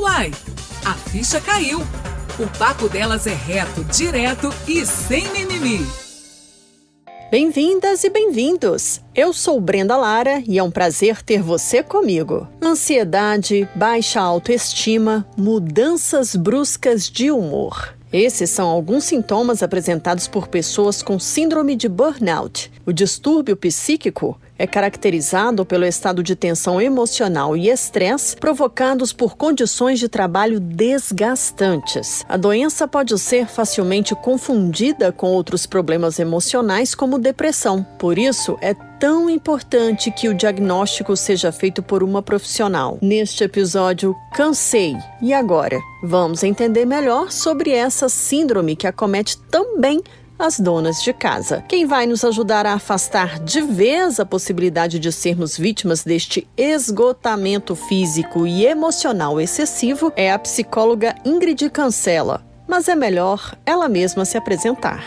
Uai, a ficha caiu. O papo delas é reto, direto e sem mimimi. Bem-vindas e bem-vindos! Eu sou Brenda Lara e é um prazer ter você comigo. Ansiedade, baixa autoestima, mudanças bruscas de humor. Esses são alguns sintomas apresentados por pessoas com síndrome de burnout. O distúrbio psíquico é caracterizado pelo estado de tensão emocional e estresse provocados por condições de trabalho desgastantes. A doença pode ser facilmente confundida com outros problemas emocionais, como depressão. Por isso, é tão importante que o diagnóstico seja feito por uma profissional. Neste episódio, cansei. E agora? Vamos entender melhor sobre essa síndrome que acomete também as donas de casa. Quem vai nos ajudar a afastar de vez a possibilidade de sermos vítimas deste esgotamento físico e emocional excessivo é a psicóloga Ingrid Cancela. Mas é melhor ela mesma se apresentar.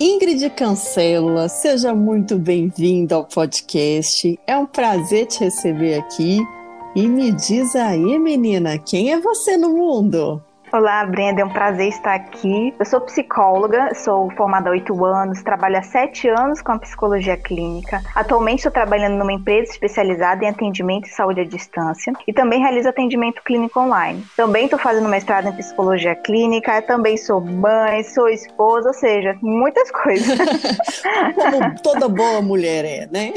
Ingrid Cancela, seja muito bem-vinda ao podcast. É um prazer te receber aqui. E me diz aí, menina, quem é você no mundo? Olá, Brenda, é um prazer estar aqui. Eu sou psicóloga, sou formada há oito anos, trabalho há sete anos com a psicologia clínica. Atualmente estou trabalhando numa empresa especializada em atendimento e saúde à distância e também realizo atendimento clínico online. Também estou fazendo mestrado em psicologia clínica, também sou mãe, sou esposa, ou seja, muitas coisas. Como toda boa mulher é, né?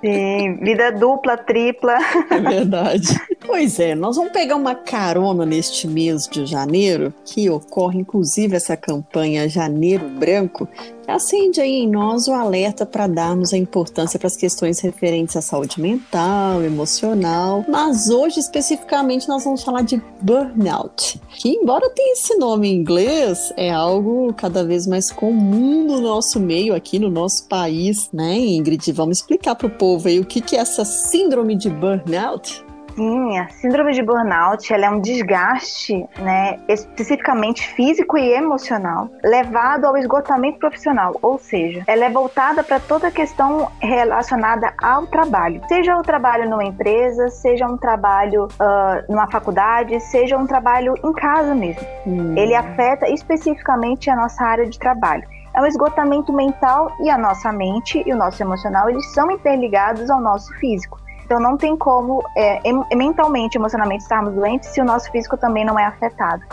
Sim, vida dupla, tripla. É verdade. Pois é, nós vamos pegar uma carona neste mês de janeiro, que ocorre inclusive essa campanha Janeiro Branco, acende aí em nós o alerta para darmos a importância para as questões referentes à saúde mental, emocional, mas hoje especificamente nós vamos falar de burnout, que embora tenha esse nome em inglês, é algo cada vez mais comum no nosso meio aqui no nosso país, né, Ingrid? Vamos explicar para o povo aí o que, que é essa síndrome de burnout? Sim, a síndrome de burnout ela é um desgaste, né, especificamente físico e emocional, levado ao esgotamento profissional, ou seja, ela é voltada para toda a questão relacionada ao trabalho, seja o trabalho numa empresa, seja um trabalho uh, numa faculdade, seja um trabalho em casa mesmo. Hum. Ele afeta especificamente a nossa área de trabalho é um esgotamento mental e a nossa mente e o nosso emocional eles são interligados ao nosso físico. Então não tem como é, mentalmente, emocionalmente estarmos doentes se o nosso físico também não é afetado.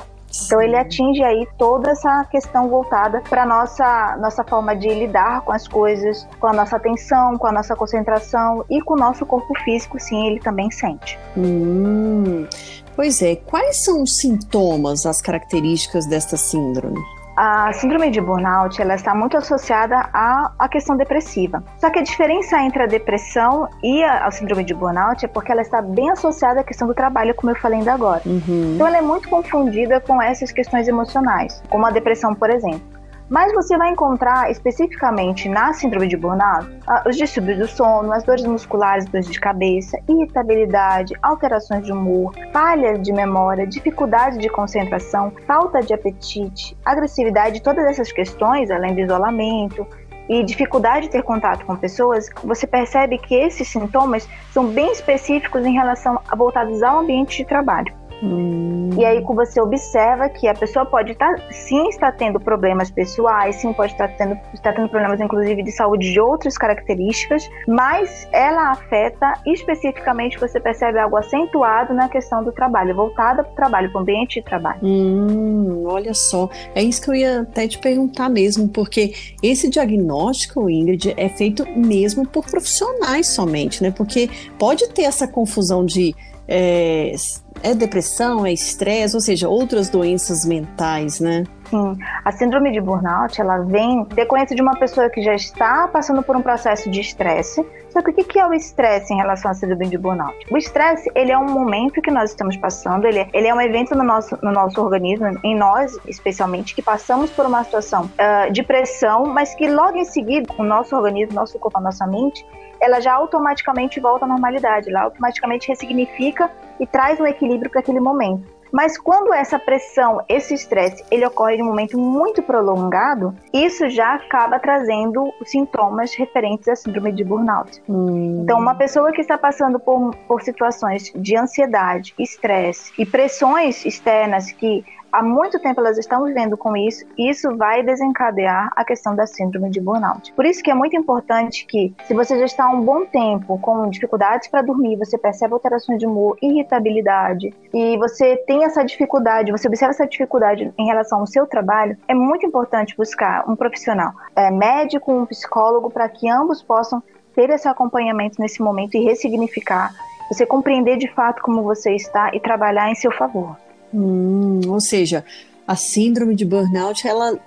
Então ele atinge aí toda essa questão voltada para nossa nossa forma de lidar com as coisas, com a nossa atenção, com a nossa concentração e com o nosso corpo físico, sim, ele também sente. Hum, pois é, quais são os sintomas, as características desta síndrome? A síndrome de burnout ela está muito associada à, à questão depressiva. Só que a diferença entre a depressão e a, a, síndrome de burnout é porque ela está bem associada à questão do trabalho, como eu falei ainda agora. Uhum. Então ela é muito confundida com essas questões emocionais, como a depressão, por exemplo. Mas você vai encontrar especificamente na síndrome de burnout os distúrbios do sono, as dores musculares, dores de cabeça, irritabilidade, alterações de humor, falhas de memória, dificuldade de concentração, falta de apetite, agressividade, todas essas questões, além do isolamento, e dificuldade de ter contato com pessoas, você percebe que esses sintomas são bem específicos em relação a voltados ao ambiente de trabalho. Hum. E aí você observa que a pessoa pode estar, tá, sim, está tendo problemas pessoais, sim, pode estar tendo, está tendo problemas, inclusive, de saúde de outras características, mas ela afeta especificamente, você percebe algo acentuado na questão do trabalho, voltada para o trabalho, para o ambiente de trabalho. Hum, olha só, é isso que eu ia até te perguntar mesmo, porque esse diagnóstico, Ingrid, é feito mesmo por profissionais somente, né? Porque pode ter essa confusão de é, é depressão, é estresse, ou seja, outras doenças mentais, né? Sim, a síndrome de burnout, ela vem decorrência de uma pessoa que já está passando por um processo de estresse. Só que o que é o estresse em relação à síndrome de burnout? O estresse, ele é um momento que nós estamos passando, ele é, ele é um evento no nosso, no nosso organismo, em nós especialmente, que passamos por uma situação uh, de pressão, mas que logo em seguida, o nosso organismo, nosso corpo, a nossa mente, ela já automaticamente volta à normalidade, ela automaticamente ressignifica e traz um equilíbrio para aquele momento. Mas quando essa pressão, esse estresse, ele ocorre em um momento muito prolongado, isso já acaba trazendo sintomas referentes à síndrome de burnout. Hum. Então, uma pessoa que está passando por, por situações de ansiedade, estresse e pressões externas que há muito tempo elas estão vivendo com isso, e isso vai desencadear a questão da síndrome de burnout. Por isso que é muito importante que, se você já está há um bom tempo com dificuldades para dormir, você percebe alterações de humor, irritabilidade, e você tem essa dificuldade, você observa essa dificuldade em relação ao seu trabalho, é muito importante buscar um profissional, é, médico, um psicólogo, para que ambos possam ter esse acompanhamento nesse momento e ressignificar, você compreender de fato como você está e trabalhar em seu favor. Hum, ou seja, a síndrome de burnout ela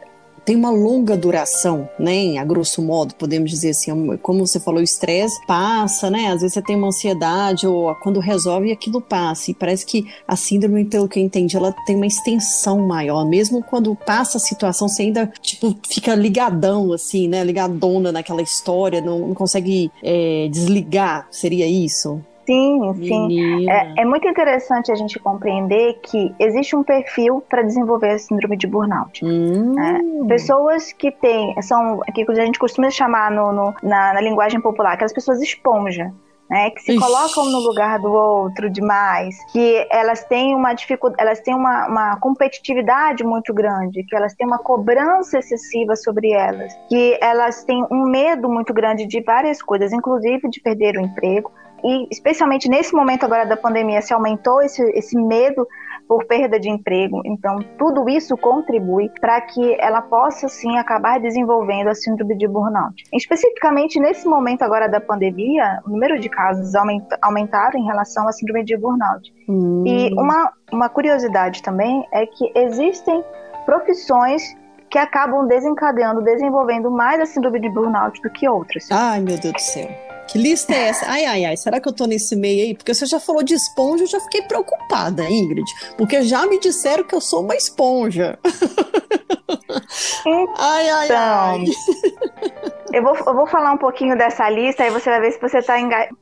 tem uma longa duração, né? A grosso modo, podemos dizer assim, como você falou, o estresse passa, né? Às vezes você tem uma ansiedade ou quando resolve aquilo passa. E parece que a síndrome, pelo que eu entendi, ela tem uma extensão maior. Mesmo quando passa a situação, você ainda tipo fica ligadão assim, né? Ligadona naquela história, não, não consegue é, desligar. Seria isso? Sim, sim. É, é, muito interessante a gente compreender que existe um perfil para desenvolver a síndrome de burnout. Hum. É, pessoas que têm, são, que a gente costuma chamar no, no na, na, linguagem popular, aquelas pessoas esponja. Né, que se Ixi. colocam no lugar do outro demais, que elas têm uma dificuldade, elas têm uma, uma competitividade muito grande, que elas têm uma cobrança excessiva sobre elas, que elas têm um medo muito grande de várias coisas, inclusive de perder o emprego, e especialmente nesse momento agora da pandemia se aumentou esse, esse medo por perda de emprego. Então, tudo isso contribui para que ela possa sim acabar desenvolvendo a síndrome de burnout. Especificamente nesse momento agora da pandemia, o número de casos aumentaram em relação à síndrome de burnout. Hum. E uma, uma curiosidade também é que existem profissões que acabam desencadeando, desenvolvendo mais a síndrome de burnout do que outras. Ai, meu Deus do céu. Que lista é essa? Ai, ai, ai, será que eu tô nesse meio aí? Porque você já falou de esponja, eu já fiquei preocupada, Ingrid. Porque já me disseram que eu sou uma esponja. Então, ai, ai, ai. Eu vou, eu vou falar um pouquinho dessa lista, aí você vai ver se você está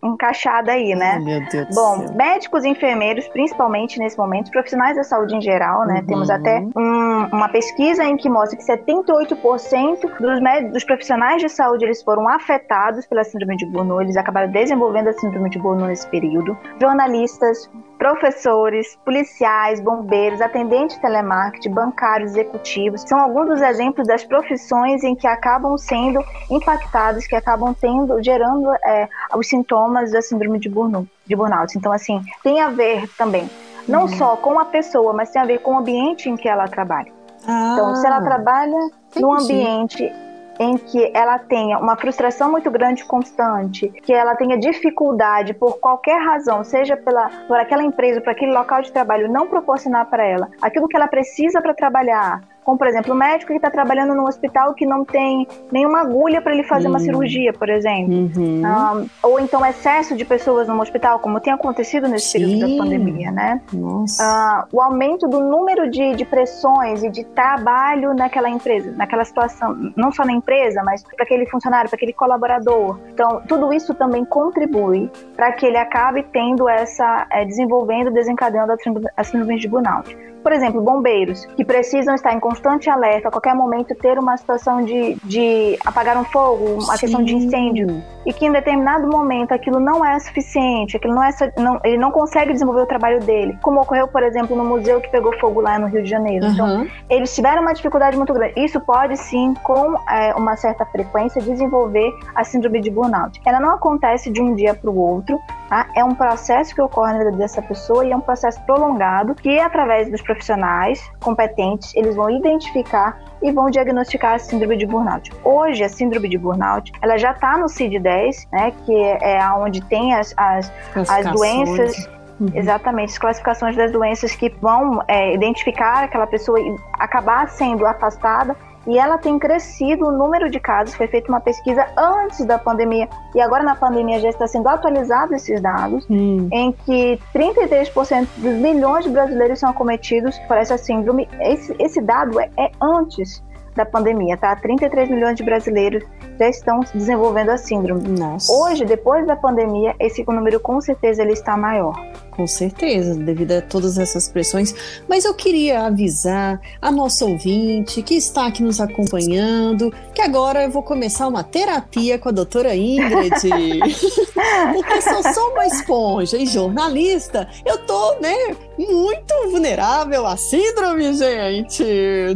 encaixada aí, né? Meu Deus Bom, céu. médicos e enfermeiros, principalmente nesse momento, profissionais da saúde em geral, né? Uhum. Temos até um, uma pesquisa em que mostra que 78% dos, dos profissionais de saúde eles foram afetados pela síndrome de Burnout, eles acabaram desenvolvendo a síndrome de Burnout nesse período. Jornalistas, professores, policiais, bombeiros, atendentes de telemarketing, bancários, executivos, são alguns dos exemplos das profissões em que acabam sendo impactados, que acabam tendo, gerando é, os sintomas da síndrome de burnout, de burnout. Então, assim, tem a ver também, não uhum. só com a pessoa, mas tem a ver com o ambiente em que ela trabalha. Ah, então, se ela trabalha entendi. num ambiente em que ela tenha uma frustração muito grande constante, que ela tenha dificuldade por qualquer razão, seja pela por aquela empresa, por aquele local de trabalho não proporcionar para ela aquilo que ela precisa para trabalhar, como, por exemplo, o médico que está trabalhando num hospital que não tem nenhuma agulha para ele fazer uhum. uma cirurgia, por exemplo. Uhum. Um, ou então excesso de pessoas no hospital, como tem acontecido nesse Sim. período da pandemia, né? Uh, o aumento do número de, de pressões e de trabalho naquela empresa, naquela situação, não só na empresa, mas para aquele funcionário, para aquele colaborador. Então, tudo isso também contribui para que ele acabe tendo essa, é, desenvolvendo, desencadeando a síndrome de burnout. Por exemplo, bombeiros, que precisam estar em constante alerta, a qualquer momento ter uma situação de, de apagar um fogo, uma Sim. questão de incêndio, e que em determinado momento aquilo não é suficiente, aquilo não é, não, ele não consegue desenvolver o trabalho dele, como ocorreu, por exemplo, no museu que pegou fogo lá no Rio de Janeiro. Uhum. Então, eles tiveram uma dificuldade muito grande. Isso pode sim, com é, uma certa frequência, desenvolver a síndrome de burnout. Ela não acontece de um dia para o outro, tá? É um processo que ocorre na vida dessa pessoa e é um processo prolongado que, através dos profissionais competentes, eles vão identificar e vão diagnosticar a síndrome de burnout. Hoje, a síndrome de burnout, ela já está no CID-10, né, que é onde tem as, as, as doenças Uhum. Exatamente, as classificações das doenças que vão é, identificar aquela pessoa e acabar sendo afastada e ela tem crescido o número de casos. Foi feita uma pesquisa antes da pandemia e agora na pandemia já está sendo atualizados esses dados, hum. em que 33% dos milhões de brasileiros são acometidos por essa síndrome. Esse, esse dado é, é antes da pandemia, tá? 33 milhões de brasileiros já estão desenvolvendo a síndrome. Nossa. Hoje, depois da pandemia, esse número com certeza ele está maior. Com certeza, devido a todas essas pressões. Mas eu queria avisar a nossa ouvinte que está aqui nos acompanhando que agora eu vou começar uma terapia com a doutora Ingrid. Porque se eu sou uma esponja e jornalista, eu tô, né, muito vulnerável à síndrome, gente.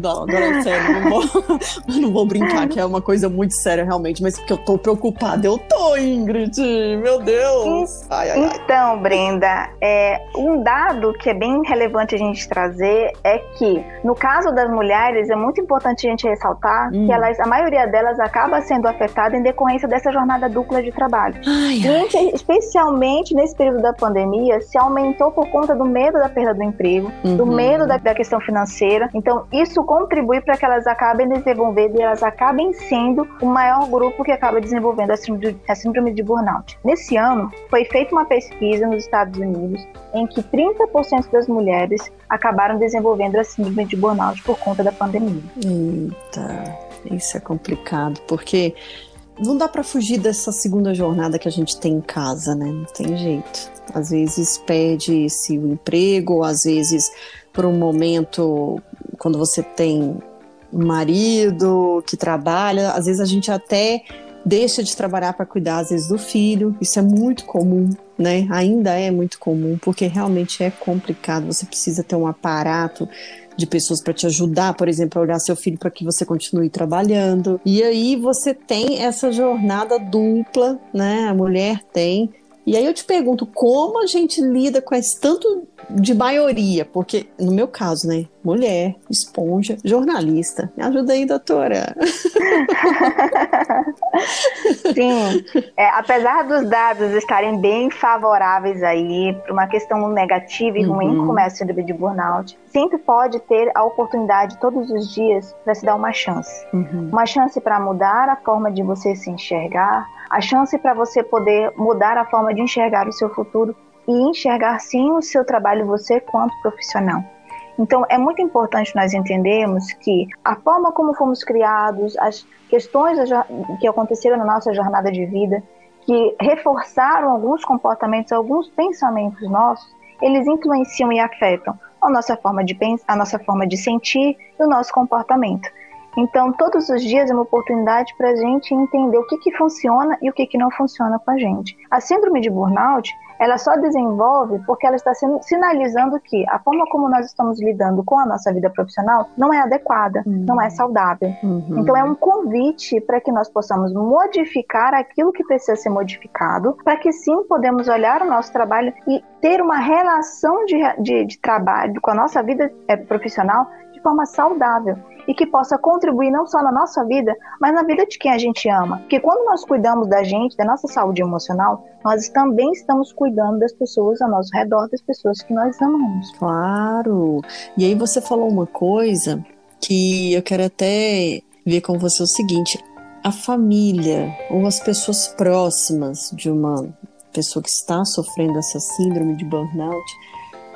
Não, agora é sério, não vou, não vou brincar, que é uma coisa muito séria realmente, mas porque eu tô preocupada, eu tô, Ingrid, meu Deus. Ai, ai, ai. Então, Brenda, é, um dado que é bem relevante a gente trazer é que, no caso das mulheres, é muito importante a gente ressaltar hum. que elas, a maioria delas acaba sendo afetada em decorrência dessa jornada dupla de trabalho. Ai, gente, especialmente nesse período da pandemia, se aumentou por conta do medo da perda do emprego, uhum. do medo da, da, questão financeira. Então, isso contribui para que elas acabem desenvolvendo e elas acabem sendo o maior grupo que acaba desenvolvendo a síndrome, de, a síndrome de burnout. Nesse ano, foi feita uma pesquisa nos Estados Unidos em que 30% das mulheres acabaram desenvolvendo a síndrome de burnout por conta da pandemia. Eita, isso é complicado, porque não dá para fugir dessa segunda jornada que a gente tem em casa, né? Não tem jeito. Às vezes perde-se o emprego, às vezes por um momento, quando você tem um marido que trabalha, às vezes a gente até deixa de trabalhar para cuidar, às vezes, do filho. Isso é muito comum, né? Ainda é muito comum, porque realmente é complicado. Você precisa ter um aparato de pessoas para te ajudar, por exemplo, a olhar seu filho para que você continue trabalhando. E aí você tem essa jornada dupla, né? A mulher tem e aí eu te pergunto, como a gente lida com esse tanto de maioria? Porque, no meu caso, né? Mulher, esponja, jornalista. Me ajuda aí, doutora. Sim. É, apesar dos dados estarem bem favoráveis aí para uma questão negativa e ruim, uhum. como é a síndrome de burnout, sempre pode ter a oportunidade todos os dias para se dar uma chance. Uhum. Uma chance para mudar a forma de você se enxergar, a chance para você poder mudar a forma enxergar o seu futuro e enxergar sim o seu trabalho você quanto profissional. Então é muito importante nós entendermos que a forma como fomos criados, as questões que aconteceram na nossa jornada de vida, que reforçaram alguns comportamentos, alguns pensamentos nossos, eles influenciam e afetam a nossa forma de pensar, a nossa forma de sentir e o nosso comportamento. Então, todos os dias é uma oportunidade para a gente entender o que, que funciona e o que, que não funciona com a gente. A síndrome de burnout, ela só desenvolve porque ela está sinalizando que a forma como nós estamos lidando com a nossa vida profissional não é adequada, uhum. não é saudável. Uhum. Então, é um convite para que nós possamos modificar aquilo que precisa ser modificado, para que sim podemos olhar o nosso trabalho e ter uma relação de, de, de trabalho com a nossa vida é, profissional de forma saudável e que possa contribuir não só na nossa vida, mas na vida de quem a gente ama. Porque quando nós cuidamos da gente, da nossa saúde emocional, nós também estamos cuidando das pessoas ao nosso redor, das pessoas que nós amamos. Claro! E aí você falou uma coisa que eu quero até ver com você o seguinte: a família ou as pessoas próximas de uma pessoa que está sofrendo essa síndrome de burnout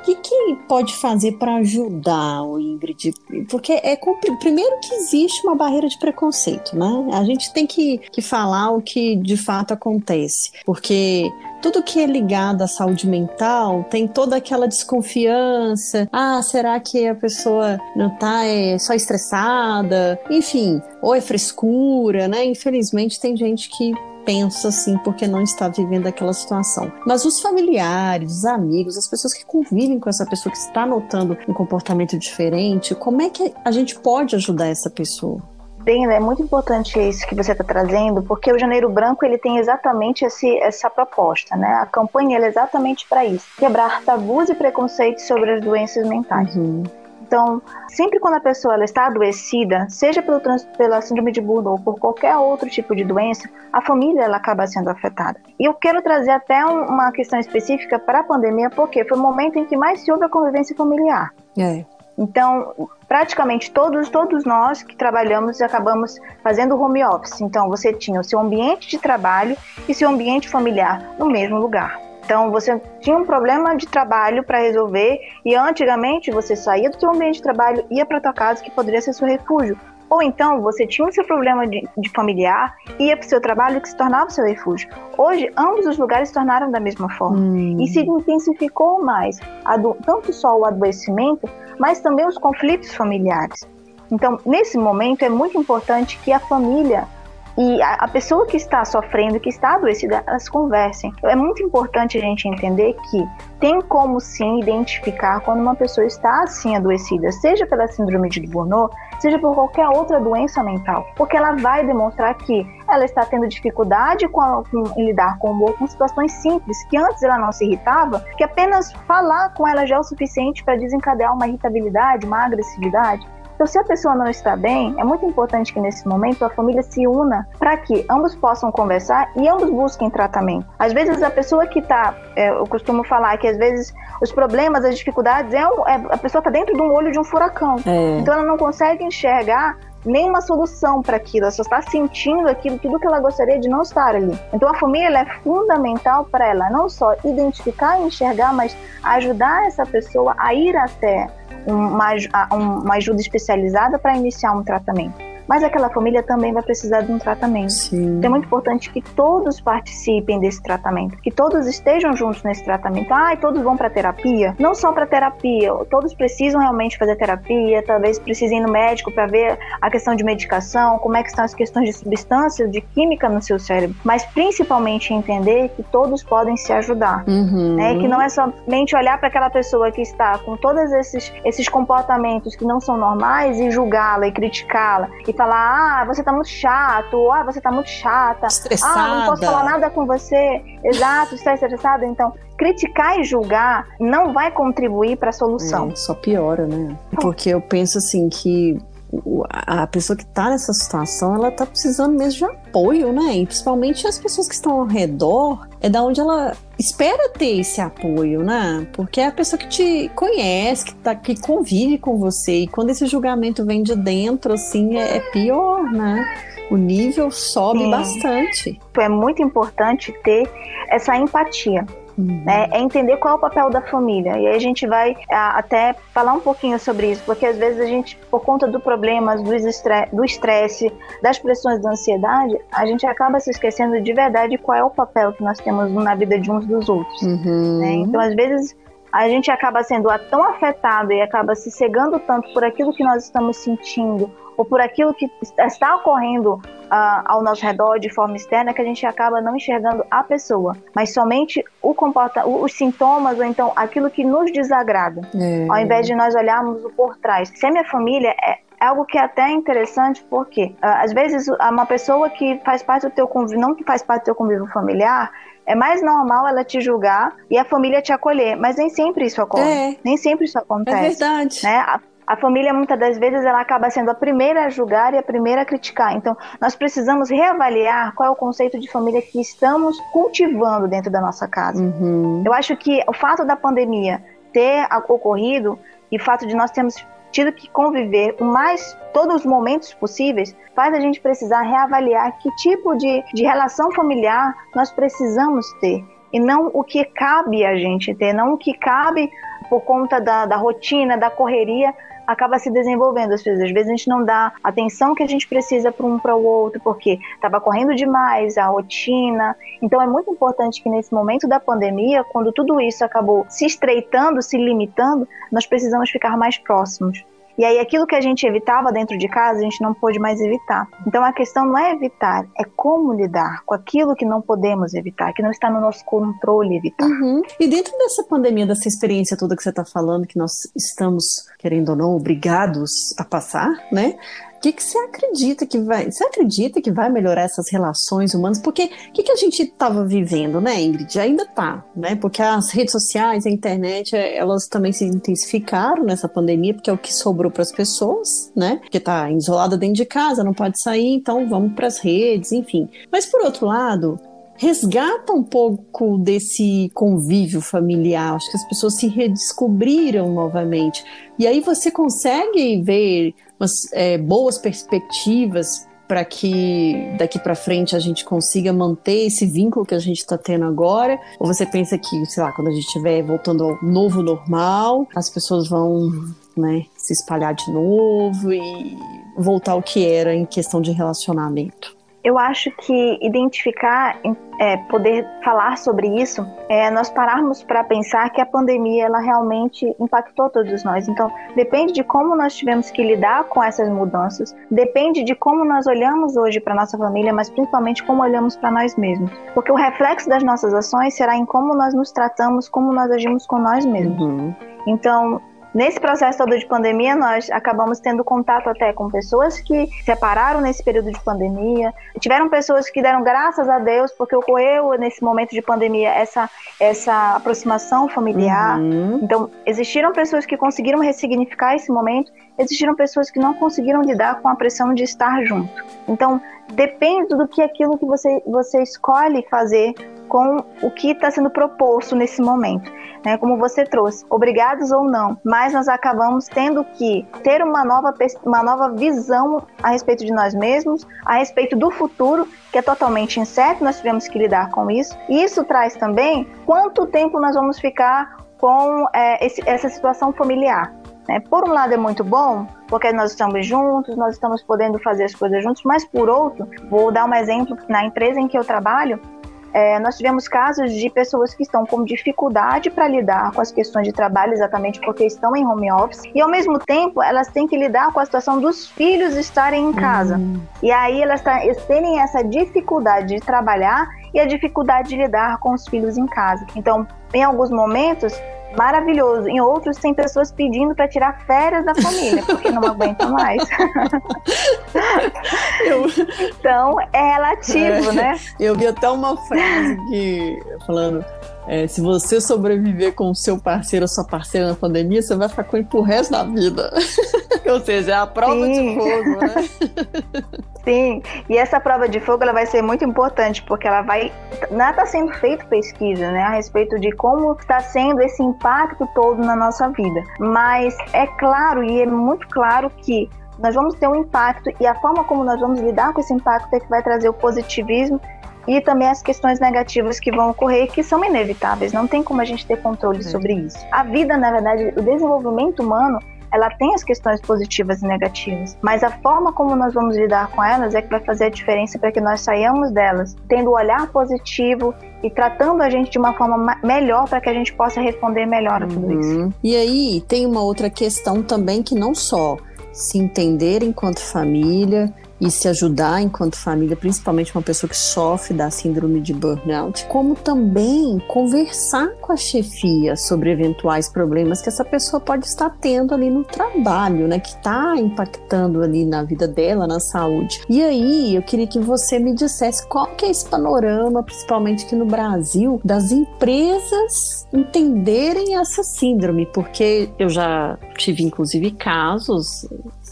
o que, que pode fazer para ajudar o Ingrid? Porque é primeiro que existe uma barreira de preconceito, né? A gente tem que, que falar o que de fato acontece, porque tudo que é ligado à saúde mental tem toda aquela desconfiança. Ah, será que a pessoa não tá é, só estressada? Enfim, ou é frescura, né? Infelizmente tem gente que pensa assim porque não está vivendo aquela situação. Mas os familiares, os amigos, as pessoas que convivem com essa pessoa que está notando um comportamento diferente, como é que a gente pode ajudar essa pessoa? Bem, é muito importante isso que você está trazendo, porque o Janeiro Branco ele tem exatamente esse, essa proposta, né? A campanha é exatamente para isso, quebrar tabus e preconceitos sobre as doenças mentais. Uhum. Então, sempre quando a pessoa ela está adoecida, seja pelo pela síndrome de Burnout ou por qualquer outro tipo de doença, a família ela acaba sendo afetada. E eu quero trazer até um, uma questão específica para a pandemia, porque foi o momento em que mais se houve a convivência familiar. É. Então, praticamente todos, todos nós que trabalhamos acabamos fazendo home office. Então, você tinha o seu ambiente de trabalho e seu ambiente familiar no mesmo lugar. Então você tinha um problema de trabalho para resolver e antigamente você saía do seu ambiente de trabalho, ia para tua casa que poderia ser seu refúgio, Ou então você tinha o seu problema de, de familiar, ia para o seu trabalho que se tornava o seu refúgio. Hoje, ambos os lugares se tornaram da mesma forma. Hum. E se intensificou mais, tanto só o adoecimento, mas também os conflitos familiares. Então, nesse momento, é muito importante que a família e a, pessoa que está sofrendo, que está adoecida, elas conversem. É muito importante a gente entender que tem como sim identificar quando uma pessoa está assim adoecida, seja pela síndrome de Burnout, seja por qualquer outra doença mental, porque ela vai demonstrar que ela está tendo dificuldade com, a, com lidar com com situações simples, que antes ela não se irritava, que apenas falar com ela já é o suficiente para desencadear uma irritabilidade, uma agressividade. Então, se a pessoa não está bem, é muito importante que nesse momento a família se una para que ambos possam conversar e ambos busquem tratamento. Às vezes, a pessoa que está, é, eu costumo falar que às vezes os problemas, as dificuldades, é, um, é a pessoa está dentro de um olho de um furacão. É. Então, ela não consegue enxergar nenhuma solução para aquilo, ela só está sentindo aquilo, tudo que ela gostaria de não estar ali. Então a família é fundamental para ela não só identificar e enxergar, mas ajudar essa pessoa a ir até uma, uma ajuda especializada para iniciar um tratamento mas aquela família também vai precisar de um tratamento. Sim. Então é muito importante que todos participem desse tratamento, que todos estejam juntos nesse tratamento. Ah, e todos vão para terapia? Não só para terapia, todos precisam realmente fazer terapia, talvez precisem ir no médico para ver a questão de medicação, como é que estão as questões de substâncias, de química no seu cérebro, mas principalmente entender que todos podem se ajudar, uhum. né? Que não é somente olhar para aquela pessoa que está com todos esses esses comportamentos que não são normais e julgá-la e criticá-la e falar, ah, você tá muito chato, ah, você tá muito chata, Estressada. ah, não posso falar nada com você. Exato, está estressada. Então, criticar e julgar não vai contribuir para a solução. É, só piora, né? Porque eu penso assim que a pessoa que está nessa situação, ela está precisando mesmo de apoio, né? E principalmente as pessoas que estão ao redor, é da onde ela espera ter esse apoio, né? Porque é a pessoa que te conhece, que, tá, que convive com você. E quando esse julgamento vem de dentro, assim, é, é pior, né? O nível sobe Sim. bastante. É muito importante ter essa empatia Uhum. Né? É entender qual é o papel da família. E aí a gente vai a, até falar um pouquinho sobre isso, porque às vezes a gente, por conta do problemas, do estresse, das pressões da ansiedade, a gente acaba se esquecendo de verdade qual é o papel que nós temos na vida de uns dos outros. Uhum. Né? Então, às vezes, a gente acaba sendo tão afetado e acaba se cegando tanto por aquilo que nós estamos sentindo ou por aquilo que está ocorrendo uh, ao nosso redor de forma externa que a gente acaba não enxergando a pessoa, mas somente o comporta os sintomas ou então aquilo que nos desagrada, é. ao invés de nós olharmos o por trás. Se a minha família é, é algo que é até interessante porque uh, às vezes uma pessoa que faz parte do teu convívio, não que faz parte do teu convívio familiar, é mais normal ela te julgar e a família te acolher, mas nem sempre isso ocorre. É. Nem sempre isso acontece. É verdade. Né? A, a família muitas das vezes ela acaba sendo a primeira a julgar e a primeira a criticar. Então, nós precisamos reavaliar qual é o conceito de família que estamos cultivando dentro da nossa casa. Uhum. Eu acho que o fato da pandemia ter ocorrido e o fato de nós termos tido que conviver com mais todos os momentos possíveis, faz a gente precisar reavaliar que tipo de, de relação familiar nós precisamos ter. E não o que cabe a gente ter, não o que cabe por conta da, da rotina, da correria, acaba se desenvolvendo. Às vezes, às vezes a gente não dá atenção que a gente precisa para um para o outro, porque estava correndo demais a rotina. Então é muito importante que nesse momento da pandemia, quando tudo isso acabou se estreitando, se limitando, nós precisamos ficar mais próximos. E aí aquilo que a gente evitava dentro de casa, a gente não pôde mais evitar. Então a questão não é evitar, é como lidar com aquilo que não podemos evitar, que não está no nosso controle evitar. Uhum. E dentro dessa pandemia, dessa experiência toda que você está falando, que nós estamos, querendo ou não, obrigados a passar, né? Que, que você acredita que vai? Você acredita que vai melhorar essas relações humanas? Porque o que, que a gente estava vivendo, né, Ingrid? Ainda tá, né? Porque as redes sociais, a internet, é, elas também se intensificaram nessa pandemia, porque é o que sobrou para as pessoas, né? Porque tá isolada dentro de casa, não pode sair, então vamos para as redes, enfim. Mas por outro lado, resgata um pouco desse convívio familiar. Acho que as pessoas se redescobriram novamente. E aí você consegue ver umas é, boas perspectivas para que daqui para frente a gente consiga manter esse vínculo que a gente está tendo agora? Ou você pensa que, sei lá, quando a gente estiver voltando ao novo normal, as pessoas vão né, se espalhar de novo e voltar ao que era em questão de relacionamento? Eu acho que identificar, é, poder falar sobre isso, é nós pararmos para pensar que a pandemia ela realmente impactou todos nós. Então, depende de como nós tivemos que lidar com essas mudanças, depende de como nós olhamos hoje para nossa família, mas principalmente como olhamos para nós mesmos. Porque o reflexo das nossas ações será em como nós nos tratamos, como nós agimos com nós mesmos. Uhum. Então, Nesse processo todo de pandemia, nós acabamos tendo contato até com pessoas que separaram nesse período de pandemia. Tiveram pessoas que deram graças a Deus porque ocorreu nesse momento de pandemia essa, essa aproximação familiar. Uhum. Então, existiram pessoas que conseguiram ressignificar esse momento, existiram pessoas que não conseguiram lidar com a pressão de estar junto. Então, depende do que aquilo que você, você escolhe fazer com o que está sendo proposto nesse momento né, como você trouxe, obrigados ou não, mas nós acabamos tendo que ter uma nova, uma nova visão a respeito de nós mesmos, a respeito do futuro, que é totalmente incerto, nós tivemos que lidar com isso. E isso traz também quanto tempo nós vamos ficar com é, esse, essa situação familiar. Né? Por um lado é muito bom, porque nós estamos juntos, nós estamos podendo fazer as coisas juntos, mas por outro, vou dar um exemplo, na empresa em que eu trabalho, é, nós tivemos casos de pessoas que estão com dificuldade para lidar com as questões de trabalho, exatamente porque estão em home office, e ao mesmo tempo elas têm que lidar com a situação dos filhos estarem em casa. Uhum. E aí elas terem essa dificuldade de trabalhar e a dificuldade de lidar com os filhos em casa. Então, em alguns momentos, maravilhoso. Em outros, tem pessoas pedindo para tirar férias da família, porque não aguentam mais. Eu... Então, é relativo, é, né? Eu vi até uma frase que, falando, é, se você sobreviver com o seu parceiro ou sua parceira na pandemia, você vai ficar com ele pro resto da vida. Ou seja, é a prova Sim. de fogo, né? Sim, e essa prova de fogo ela vai ser muito importante, porque ela vai. Está sendo feita pesquisa né, a respeito de como está sendo esse impacto todo na nossa vida. Mas é claro, e é muito claro que nós vamos ter um impacto e a forma como nós vamos lidar com esse impacto é que vai trazer o positivismo e também as questões negativas que vão ocorrer, que são inevitáveis, não tem como a gente ter controle é. sobre isso. A vida, na verdade, o desenvolvimento humano, ela tem as questões positivas e negativas, mas a forma como nós vamos lidar com elas é que vai fazer a diferença para que nós saiamos delas, tendo o um olhar positivo e tratando a gente de uma forma melhor para que a gente possa responder melhor a tudo uhum. isso. E aí tem uma outra questão também que não só se entender enquanto família, e se ajudar enquanto família, principalmente uma pessoa que sofre da síndrome de burnout, como também conversar com a chefia sobre eventuais problemas que essa pessoa pode estar tendo ali no trabalho, né, que está impactando ali na vida dela, na saúde. E aí, eu queria que você me dissesse qual que é esse panorama, principalmente aqui no Brasil, das empresas entenderem essa síndrome, porque eu já tive inclusive casos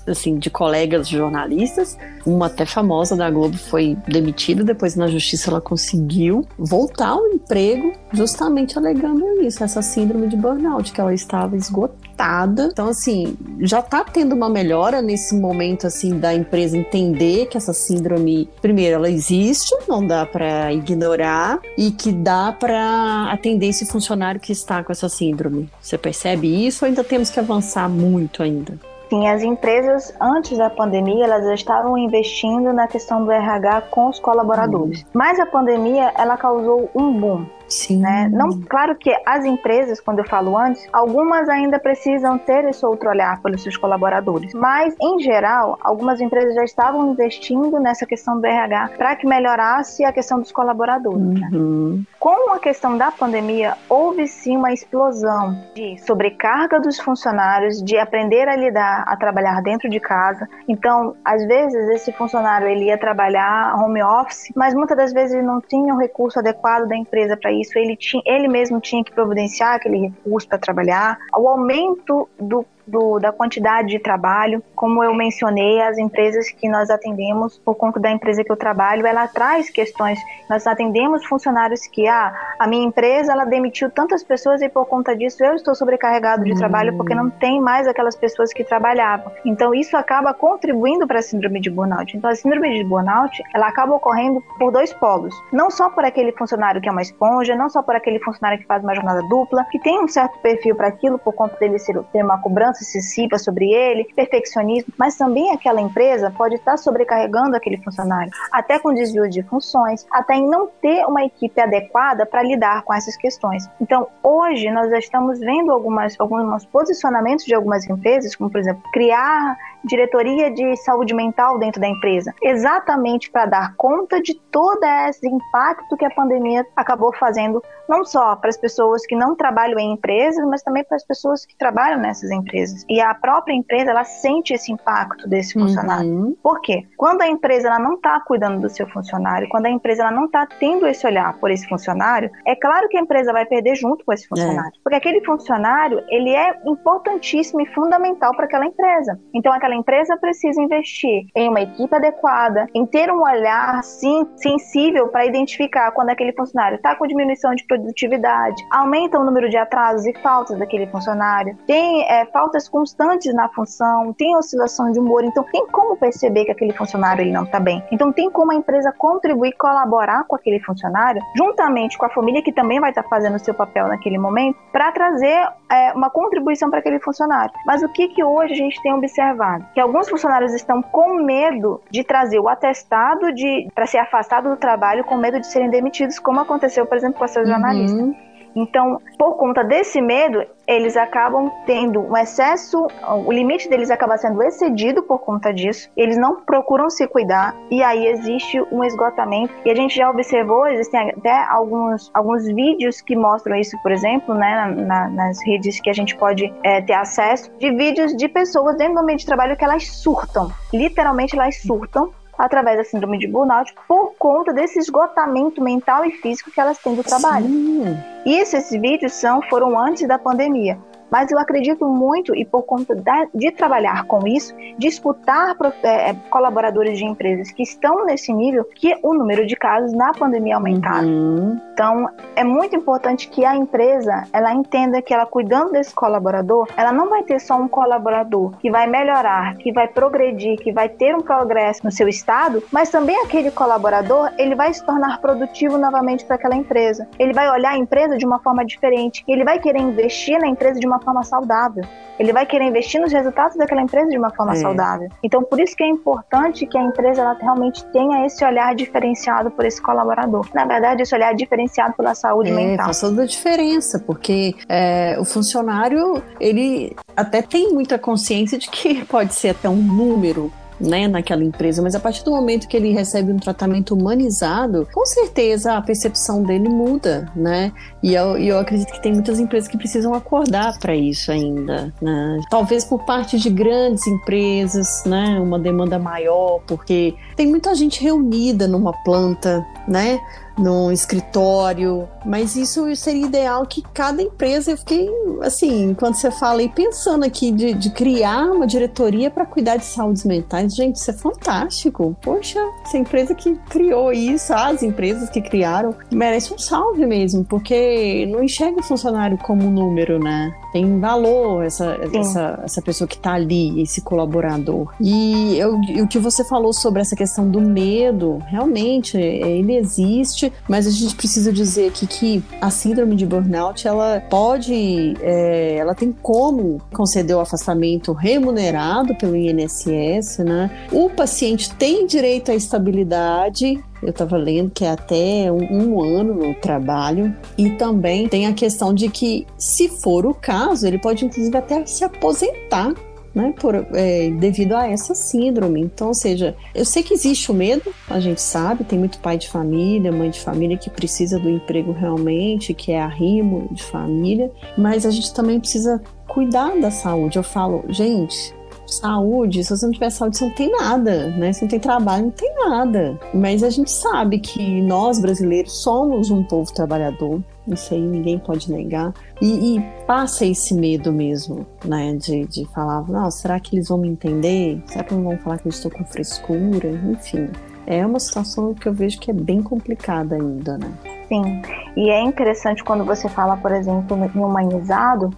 assim, de colegas jornalistas. Uma até famosa da Globo foi demitida, depois na justiça ela conseguiu voltar ao emprego, justamente alegando isso, essa síndrome de burnout, que ela estava esgotada. Então, assim, já tá tendo uma melhora nesse momento, assim, da empresa entender que essa síndrome, primeiro, ela existe, não dá para ignorar, e que dá para atender esse funcionário que está com essa síndrome. Você percebe isso ou ainda temos que avançar muito ainda? Sim, as empresas antes da pandemia elas já estavam investindo na questão do RH com os colaboradores. Uhum. Mas a pandemia ela causou um boom Sim. Né? Não, claro que as empresas, quando eu falo antes, algumas ainda precisam ter esse outro olhar pelos seus colaboradores. Mas, em geral, algumas empresas já estavam investindo nessa questão do RH para que melhorasse a questão dos colaboradores. Né? Uhum. Né? Com a questão da pandemia, houve sim uma explosão de sobrecarga dos funcionários, de aprender a lidar, a trabalhar dentro de casa. Então, às vezes, esse funcionário ele ia trabalhar home office, mas muitas das vezes ele não tinha o recurso adequado da empresa para isso, ele, tinha, ele mesmo tinha que providenciar aquele recurso para trabalhar. O aumento do do, da quantidade de trabalho. Como eu mencionei, as empresas que nós atendemos, por conta da empresa que eu trabalho, ela traz questões. Nós atendemos funcionários que, ah, a minha empresa, ela demitiu tantas pessoas e por conta disso eu estou sobrecarregado de trabalho porque não tem mais aquelas pessoas que trabalhavam. Então, isso acaba contribuindo para a síndrome de burnout. Então, a síndrome de burnout, ela acaba ocorrendo por dois polos. Não só por aquele funcionário que é uma esponja, não só por aquele funcionário que faz uma jornada dupla, que tem um certo perfil para aquilo por conta dele ter uma cobrança cobrança excessiva sobre ele, perfeccionismo, mas também aquela empresa pode estar sobrecarregando aquele funcionário, até com desvio de funções, até em não ter uma equipe adequada para lidar com essas questões. Então, hoje nós já estamos vendo algumas, alguns posicionamentos de algumas empresas, como por exemplo, criar diretoria de saúde mental dentro da empresa, exatamente para dar conta de todo esse impacto que a pandemia acabou fazendo, não só para as pessoas que não trabalham em empresas, mas também para as pessoas que trabalham nessas empresas. E a própria empresa, ela sente esse impacto desse funcionário. Uhum. Por quê? Quando a empresa ela não está cuidando do seu funcionário, quando a empresa ela não está tendo esse olhar por esse funcionário, é claro que a empresa vai perder junto com esse funcionário. É. Porque aquele funcionário, ele é importantíssimo e fundamental para aquela empresa. Então, aquela empresa precisa investir em uma equipe adequada, em ter um olhar sim, sensível para identificar quando aquele funcionário está com diminuição de produtividade, aumenta o número de atrasos e faltas daquele funcionário, tem é, faltas constantes na função, tem oscilação de humor, então tem como perceber que aquele funcionário ele não está bem. Então tem como a empresa contribuir, colaborar com aquele funcionário, juntamente com a família que também vai estar tá fazendo o seu papel naquele momento, para trazer é, uma contribuição para aquele funcionário. Mas o que que hoje a gente tem observado? Que alguns funcionários estão com medo de trazer o atestado de para ser afastado do trabalho com medo de serem demitidos, como aconteceu, por exemplo, com essa jornalista. Uhum. Então, por conta desse medo, eles acabam tendo um excesso, o limite deles acaba sendo excedido por conta disso. Eles não procuram se cuidar e aí existe um esgotamento. E a gente já observou, existem até alguns, alguns vídeos que mostram isso, por exemplo, né, na, nas redes que a gente pode é, ter acesso, de vídeos de pessoas dentro do ambiente de trabalho que elas surtam. Literalmente elas surtam através da síndrome de burnout por conta desse esgotamento mental e físico que elas têm do trabalho. Sim. Isso, esses vídeos são, foram antes da pandemia. Mas eu acredito muito, e por conta de trabalhar com isso, disputar é, colaboradores de empresas que estão nesse nível, que o número de casos na pandemia aumentaram. Uhum. Então, é muito importante que a empresa ela entenda que ela cuidando desse colaborador, ela não vai ter só um colaborador que vai melhorar, que vai progredir, que vai ter um progresso no seu estado, mas também aquele colaborador ele vai se tornar produtivo novamente para aquela empresa. Ele vai olhar a empresa de uma forma diferente, ele vai querer investir na empresa de uma forma saudável. Ele vai querer investir nos resultados daquela empresa de uma forma é. saudável. Então, por isso que é importante que a empresa ela realmente tenha esse olhar diferenciado por esse colaborador. Na verdade, esse olhar diferenciado pela saúde é, mental. Faz toda a diferença, porque é, o funcionário, ele até tem muita consciência de que pode ser até um número né, naquela empresa, mas a partir do momento que ele recebe um tratamento humanizado, com certeza a percepção dele muda, né? E eu, eu acredito que tem muitas empresas que precisam acordar para isso ainda, né? Talvez por parte de grandes empresas, né, uma demanda maior, porque tem muita gente reunida numa planta, né? No escritório, mas isso seria ideal que cada empresa, eu fiquei assim, enquanto você fala aí, pensando aqui de, de criar uma diretoria para cuidar de saúdes mentais, gente, isso é fantástico. Poxa, essa empresa que criou isso, as empresas que criaram, merece um salve mesmo, porque não enxerga o funcionário como um número, né? Tem valor essa, essa, essa pessoa que está ali, esse colaborador. E eu, o que você falou sobre essa questão do medo, realmente, ele existe, mas a gente precisa dizer aqui que a síndrome de burnout, ela pode, é, ela tem como conceder o afastamento remunerado pelo INSS, né? O paciente tem direito à estabilidade, eu estava lendo que é até um, um, ano no trabalho. E também tem a questão de que, se for o caso, ele pode inclusive até se aposentar né, por, é, devido a essa síndrome. Então, ou seja, eu sei que existe o medo, a gente sabe, tem muito pai de família, mãe de família que precisa do emprego realmente, que é arrimo de família, mas a gente também precisa cuidar da saúde. Eu falo, gente, saúde, se você não tiver saúde, você não tem nada, né? Se não tem trabalho, não tem nada. Mas a gente sabe que nós brasileiros somos um povo trabalhador, isso aí ninguém pode negar. E, e, passa esse medo mesmo, né? De, de falar, será que eles vão me entender? Será que não vão falar que eu estou com frescura? Enfim, é uma situação que eu vejo que é bem complicada ainda, né? Sim, e é interessante quando você fala, por exemplo, em humanizado,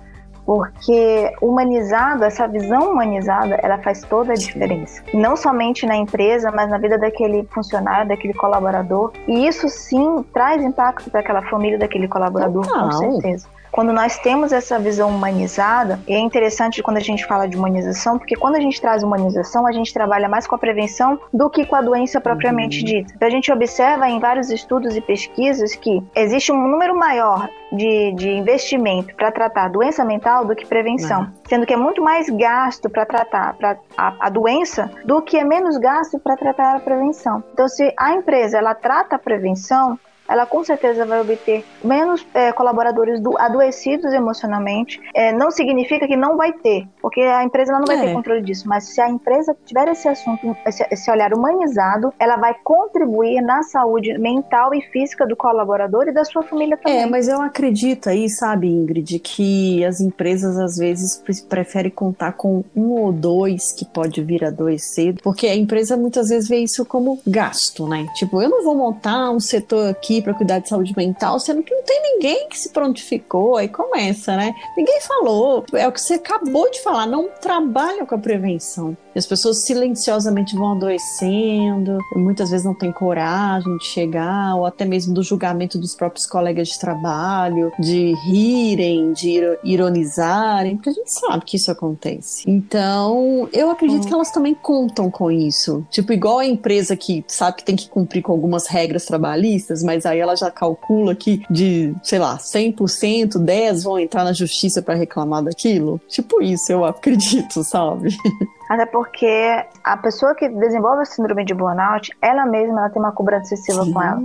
porque humanizado, essa visão humanizada, ela faz toda a diferença. Não somente na empresa, mas na vida daquele funcionário, daquele colaborador. E isso sim traz impacto para aquela família daquele colaborador, Total. com certeza. Quando nós temos essa visão humanizada, e é interessante quando a gente fala de humanização, porque quando a gente traz humanização, a gente trabalha mais com a prevenção do que com a doença propriamente uhum. dita. Então a gente observa em vários estudos e pesquisas que existe um número maior de, de investimento para tratar doença mental do que prevenção. Uhum. Sendo que é muito mais gasto para tratar pra, a, a, doença do que é menos gasto para tratar a prevenção. Então, se a empresa ela trata a prevenção, ela com certeza vai obter menos é, colaboradores do, adoecidos emocionalmente. É, não significa que não vai ter, porque a empresa não vai é. ter controle disso, mas se a empresa tiver esse assunto, esse, esse, olhar humanizado, ela vai contribuir na saúde mental e física do colaborador e da sua família também. É, mas eu acredito aí, sabe, Ingrid, que as empresas às vezes preferem contar com um ou dois que pode vir adoecer, porque a empresa muitas vezes vê isso como gasto, né? Tipo, eu não vou montar um setor aqui para cuidar de saúde mental, sendo que não tem ninguém que se prontificou, aí começa, né? Ninguém falou, é o que você acabou de falar, não trabalha com a prevenção. As pessoas silenciosamente vão adoecendo, muitas vezes não têm coragem de chegar, ou até mesmo do julgamento dos próprios colegas de trabalho, de rirem, de ironizarem, porque a gente sabe que isso acontece. Então, eu acredito hum. que elas também contam com isso. Tipo, igual a empresa que sabe que tem que cumprir com algumas regras trabalhistas, mas aí ela já calcula que de, sei lá, 100%, 10 vão entrar na justiça para reclamar daquilo. Tipo isso, eu acredito, sabe? Até porque a pessoa que desenvolve a síndrome de burnout, ela mesma ela tem uma cobrança excessiva Sim. com ela.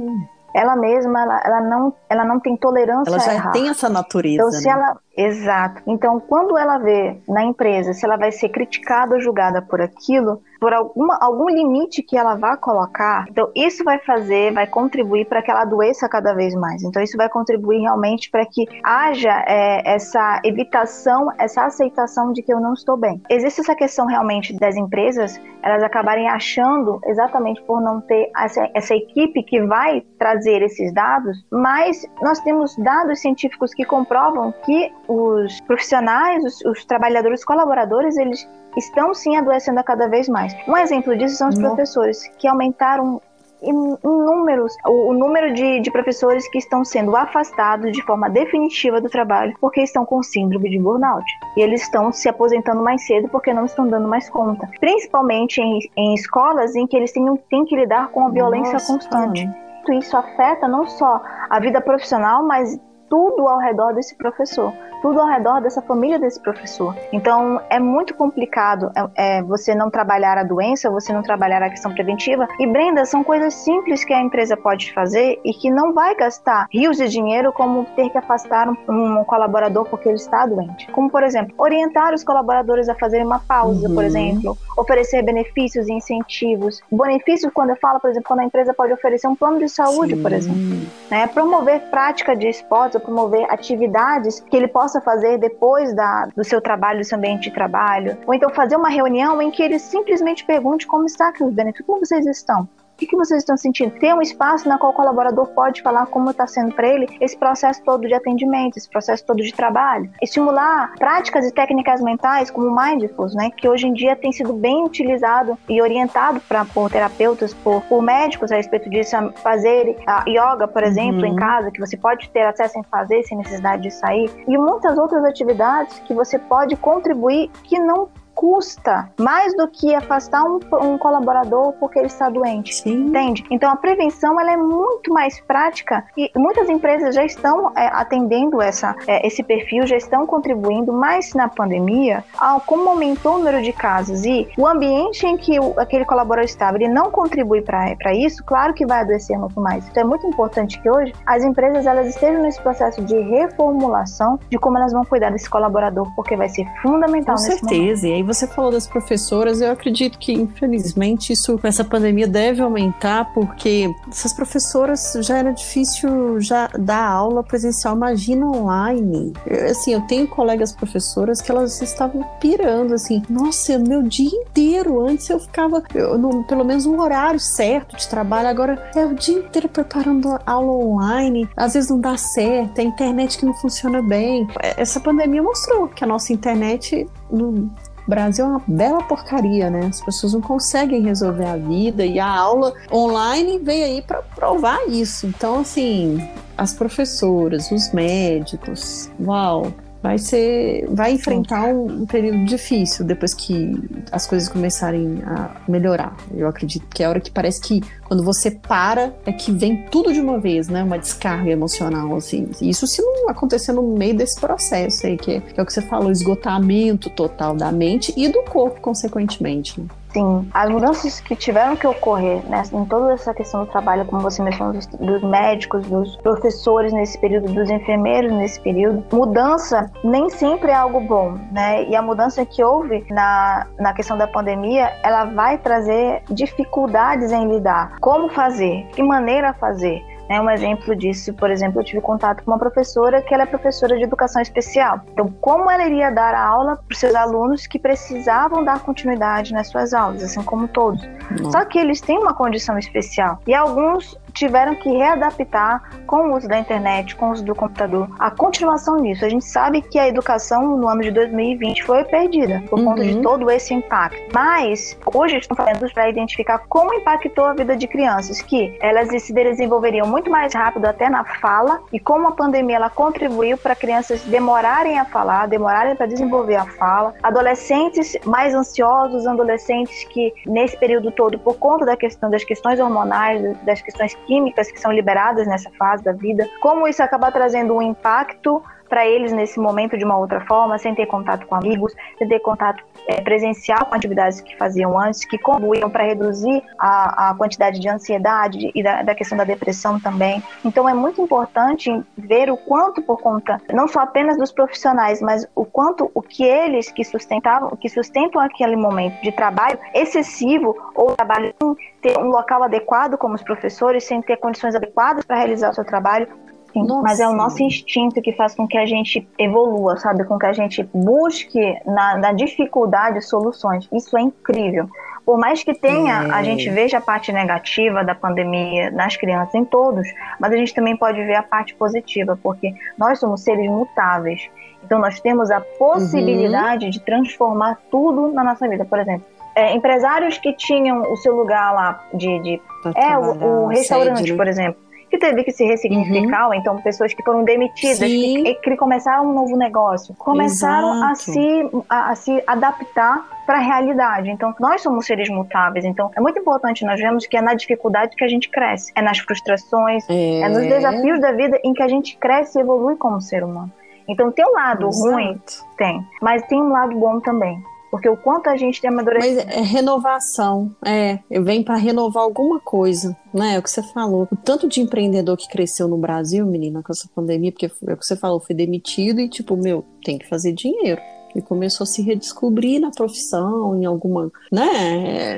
Ela mesma, ela, ela, não, ela não tem tolerância Ela já errar. tem essa natureza. Então, se né? ela Exato. Então, quando ela vê na empresa se ela vai ser criticada ou julgada por aquilo, por alguma, algum limite que ela vá colocar, então isso vai fazer, vai contribuir para que ela adoeça cada vez mais. Então, isso vai contribuir realmente para que haja é, essa evitação, essa aceitação de que eu não estou bem. Existe essa questão realmente das empresas, elas acabarem achando, exatamente por não ter essa, essa equipe que vai trazer esses dados, mas nós temos dados científicos que comprovam que os profissionais, os, os trabalhadores, os colaboradores, eles estão sim adoecendo a cada vez mais. Um exemplo disso são os Não. professores, que aumentaram em, números, o, número de, de, professores que estão sendo afastados de forma definitiva do trabalho porque estão com síndrome de burnout. E eles estão se aposentando mais cedo porque não estão dando mais conta. Principalmente em, em escolas em que eles têm, têm que lidar com a violência Nossa, constante. Isso afeta não só a vida profissional, mas tudo ao redor desse professor tudo ao redor dessa família desse professor. Então é muito complicado é, é, você não trabalhar a doença, você não trabalhar a questão preventiva. E Brenda, são coisas simples que a empresa pode fazer e que não vai gastar rios de dinheiro como ter que afastar um, um colaborador porque ele está doente. Como por exemplo, orientar os colaboradores a fazerem uma pausa, uhum. por exemplo, oferecer benefícios e incentivos. Benefícios quando eu falo, por exemplo, quando a empresa pode oferecer um plano de saúde, Sim. por exemplo, né? Promover prática de esportes, ou promover atividades que ele possa possa fazer depois da, do seu trabalho, do seu ambiente de trabalho. Ou então fazer uma reunião em que ele simplesmente pergunte como está, Cris Benefício, como vocês estão? O que, vocês estão sentindo? Ter um espaço na qual o colaborador pode falar como está sendo para ele esse processo todo de atendimento, esse processo todo de trabalho. Estimular práticas e técnicas mentais como mindfulness, né, que hoje em dia tem sido bem utilizado e orientado pra, por terapeutas, por, por médicos a respeito disso, a fazer a yoga, por exemplo, uhum. em casa, que você pode ter acesso a fazer sem necessidade de sair, e muitas outras atividades que você pode contribuir que não custa mais do que afastar um, um colaborador porque ele está doente. Sim. Entende? Então a prevenção ela é muito mais prática e muitas empresas já estão é, atendendo essa, é, esse perfil, já estão contribuindo, mas na pandemia, ao, como aumentou o número de casos e o ambiente em que o, aquele colaborador estava, ele não contribui para isso, claro que vai adoecer muito mais. Então é muito importante que hoje as empresas elas estejam nesse processo de reformulação de como elas vão cuidar desse colaborador, porque vai ser fundamental Com certeza. Momento. Você falou das professoras, eu acredito que, infelizmente, isso essa pandemia deve aumentar, porque essas professoras já era difícil já dar aula presencial, imagina online. Eu, assim, eu tenho colegas professoras que elas estavam pirando, assim, nossa, meu dia inteiro, antes eu ficava, eu, no, pelo menos no horário certo de trabalho, agora é o dia inteiro preparando aula online, às vezes não dá certo, é a internet que não funciona bem. Essa pandemia mostrou que a nossa internet não, Brasil é uma bela porcaria, né? As pessoas não conseguem resolver a vida e a aula online veio aí para provar isso. Então, assim, as professoras, os médicos, uau, vai ser, vai enfrentar um, um, período difícil depois que as coisas começarem a melhorar. Eu acredito que é a hora que parece que quando você para é que vem tudo de uma vez, né? Uma descarga emocional assim. Isso se não acontecer no meio desse processo aí que é, que é o que você falou, esgotamento total da mente e do corpo consequentemente. Né? Sim, as mudanças que tiveram que ocorrer né, em toda essa questão do trabalho, como você mencionou, dos, dos, médicos, dos professores nesse período, dos enfermeiros nesse período, mudança nem sempre é algo bom, né? E a mudança que houve na, na questão da pandemia, ela vai trazer dificuldades em lidar. Como fazer? Que maneira fazer? É um exemplo disso, por exemplo, eu tive contato com uma professora que ela é professora de educação especial. Então, como ela iria dar a aula para os seus alunos que precisavam dar continuidade nas suas aulas, assim como todos? Não. Só que eles têm uma condição especial e alguns tiveram que readaptar com o uso da internet, com o uso do computador. A continuação disso, a gente sabe que a educação no ano de 2020 foi perdida por uhum. conta de uhum. todo esse impacto. Mas hoje estão fazendo para identificar como impactou a vida de crianças, que elas se desenvolveriam muito mais rápido até na fala e como a pandemia ela contribuiu para crianças demorarem a falar, demorarem para desenvolver a fala, adolescentes mais ansiosos, adolescentes que nesse período todo por conta da questão das questões hormonais, das questões químicas que são liberadas nessa fase da vida, como isso acaba trazendo um impacto para eles nesse momento de uma outra forma, sem ter contato com amigos, sem ter contato é, presencial com atividades que faziam antes, que contribuíam para reduzir a, a, quantidade de ansiedade e da, da, questão da depressão também. Então é muito importante ver o quanto por conta, não só apenas dos profissionais, mas o quanto o que eles que sustentavam, que sustentam aquele momento de trabalho excessivo ou trabalho sem ter um local adequado como os professores, sem ter condições adequadas para realizar o seu trabalho, Sim, mas é o nosso instinto que faz com que a gente evolua, sabe? Com que a gente busque na, na dificuldade soluções. Isso é incrível. Por mais que tenha, a gente veja a parte negativa da pandemia nas crianças, em todos, mas a gente também pode ver a parte positiva, porque nós somos seres mutáveis. Então nós temos a possibilidade uhum. de transformar tudo na nossa vida. Por exemplo, é, empresários que tinham o seu lugar lá de. de é, o, o restaurante, né? por exemplo que teve que se ressignificar, uhum. ou então pessoas que foram demitidas, que, que, começaram um novo negócio, começaram a se, a, a se adaptar para a realidade. Então, nós somos seres mutáveis. Então, é muito importante nós vemos que é na dificuldade que a gente cresce, é nas frustrações, é, é nos desafios da vida em que a gente cresce e evolui como ser humano. Então, tem um lado Exato. ruim? Tem. Mas tem um lado bom também. Porque o quanto a gente tem amadurecido. Mas é renovação, é. Eu venho para renovar alguma coisa, né? É o que você falou. O tanto de empreendedor que cresceu no Brasil, menina, com essa pandemia, porque é o que você falou, foi demitido e, tipo, meu, tem que fazer dinheiro começou a se redescobrir na profissão, em alguma. Né?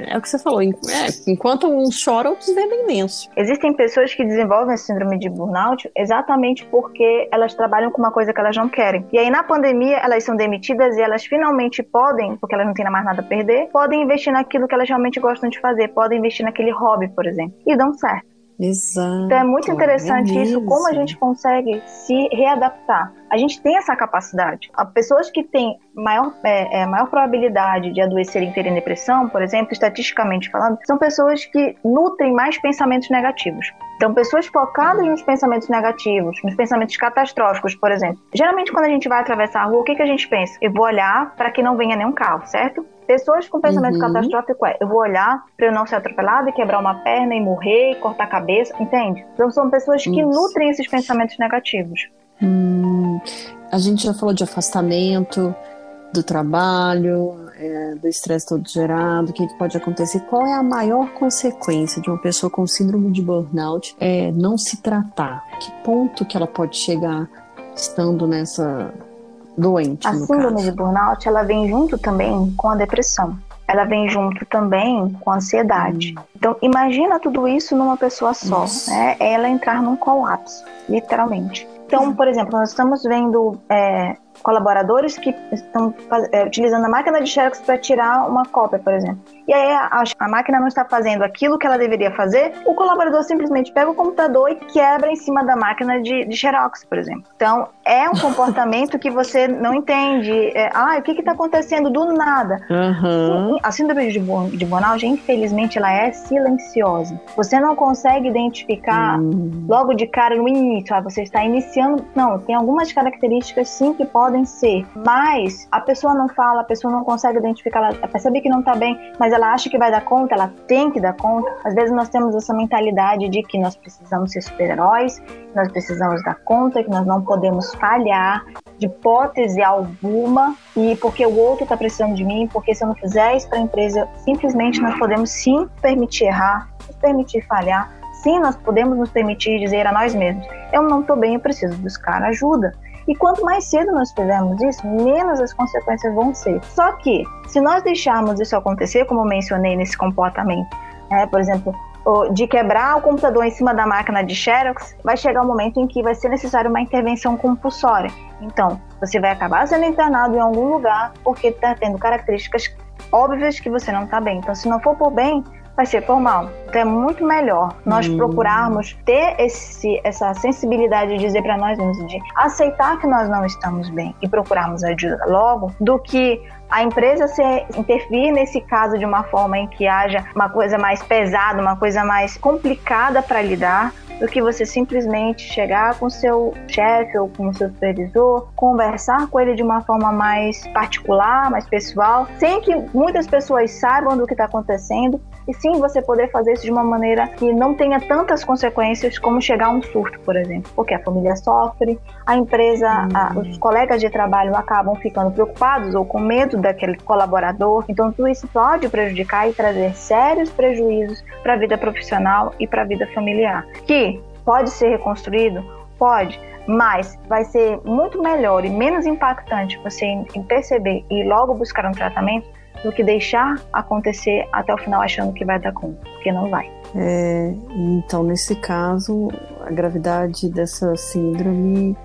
É, é o que você falou. É, enquanto uns choram, outros vendem lenço. Existem pessoas que desenvolvem a síndrome de burnout exatamente porque elas trabalham com uma coisa que elas não querem. E aí, na pandemia, elas são demitidas e elas finalmente podem, porque elas não têm mais nada a perder, podem investir naquilo que elas realmente gostam de fazer, podem investir naquele hobby, por exemplo. E dão certo. Exato. Então é muito interessante é isso, como a gente consegue se readaptar. A gente tem essa capacidade. As pessoas que têm maior, é, é, maior probabilidade de adoecerem e terem depressão, por exemplo, estatisticamente falando, são pessoas que nutrem mais pensamentos negativos. Então, pessoas focadas nos pensamentos negativos, nos pensamentos catastróficos, por exemplo. Geralmente, quando a gente vai atravessar a rua, o que, que a gente pensa? Eu vou olhar para que não venha nenhum carro, certo? Pessoas com pensamento uhum. catastrófico é: eu vou olhar para eu não ser atropelado e quebrar uma perna e morrer, e cortar a cabeça, entende? Então, são pessoas que nutrem esses pensamentos negativos. Hum, a gente já falou de afastamento do trabalho, é, do estresse todo gerado, o que, que, pode acontecer? Qual é a maior consequência de uma pessoa com síndrome de burnout é, não se tratar? Que ponto que ela pode chegar estando nessa doente? A síndrome de burnout ela vem junto também com a depressão. Ela vem junto também com a ansiedade. Hum. Então, imagina tudo isso numa pessoa só. Né? É ela entrar num colapso, literalmente. Então, por exemplo, nós estamos vendo é, colaboradores que estão é, utilizando a máquina de Xerox para tirar uma cópia, por exemplo. E aí a, a, máquina não está fazendo aquilo que ela deveria fazer, o colaborador simplesmente pega o computador e quebra em cima da máquina de, de Xerox, por exemplo. Então, é um comportamento que você não entende. É, ah, o que está acontecendo do nada? Uhum. A síndrome de, de burnout, infelizmente, ela é silenciosa. Você não consegue identificar uhum. logo de cara no início. Ah, você está iniciando. Não, tem algumas características sim que podem ser, mas a pessoa não fala, a pessoa não consegue identificar, ela percebe que não está bem, mas ela acha que vai dar conta, ela tem que dar conta. Às vezes nós temos essa mentalidade de que nós precisamos ser super-heróis, nós precisamos dar conta, que nós não podemos falhar de hipótese alguma e porque o outro está precisando de mim, porque se eu não fizer isso para a empresa, simplesmente nós podemos sim permitir errar, nos permitir falhar, sim nós podemos nos permitir dizer a nós mesmos, eu não estou bem, eu preciso buscar ajuda. E quanto mais cedo nós fizermos isso, menos as consequências vão ser. Só que, se nós deixarmos isso acontecer, como eu mencionei nesse comportamento, é, por exemplo, de quebrar o computador em cima da máquina de Xerox, vai chegar um momento em que vai ser necessário uma intervenção compulsória. Então, você vai acabar sendo internado em algum lugar porque está tendo características óbvias que você não está bem. Então, se não for por bem, vai ser por mal. Então é muito melhor nós hum. procurarmos ter esse, essa sensibilidade de dizer para nós mesmos, de aceitar que nós não estamos bem e procurarmos ajuda logo, do que a empresa se intervir nesse caso de uma forma em que haja uma coisa mais pesada, uma coisa mais complicada para lidar, do que você simplesmente chegar com seu chefe ou com o seu supervisor, conversar com ele de uma forma mais particular, mais pessoal, sem que muitas pessoas saibam do que está acontecendo e sim você poder fazer isso de uma maneira que não tenha tantas consequências como chegar a um surto, por exemplo, porque a família sofre, a empresa, a, os colegas de trabalho acabam ficando preocupados ou com medo daquele colaborador, então tudo isso pode prejudicar e trazer sérios prejuízos para a vida profissional e para a vida familiar, que pode ser reconstruído, pode, mas vai ser muito melhor e menos impactante você perceber e logo buscar um tratamento do que deixar acontecer até o final achando que vai dar conta, porque não vai. É, então, nesse caso, a gravidade dessa síndrome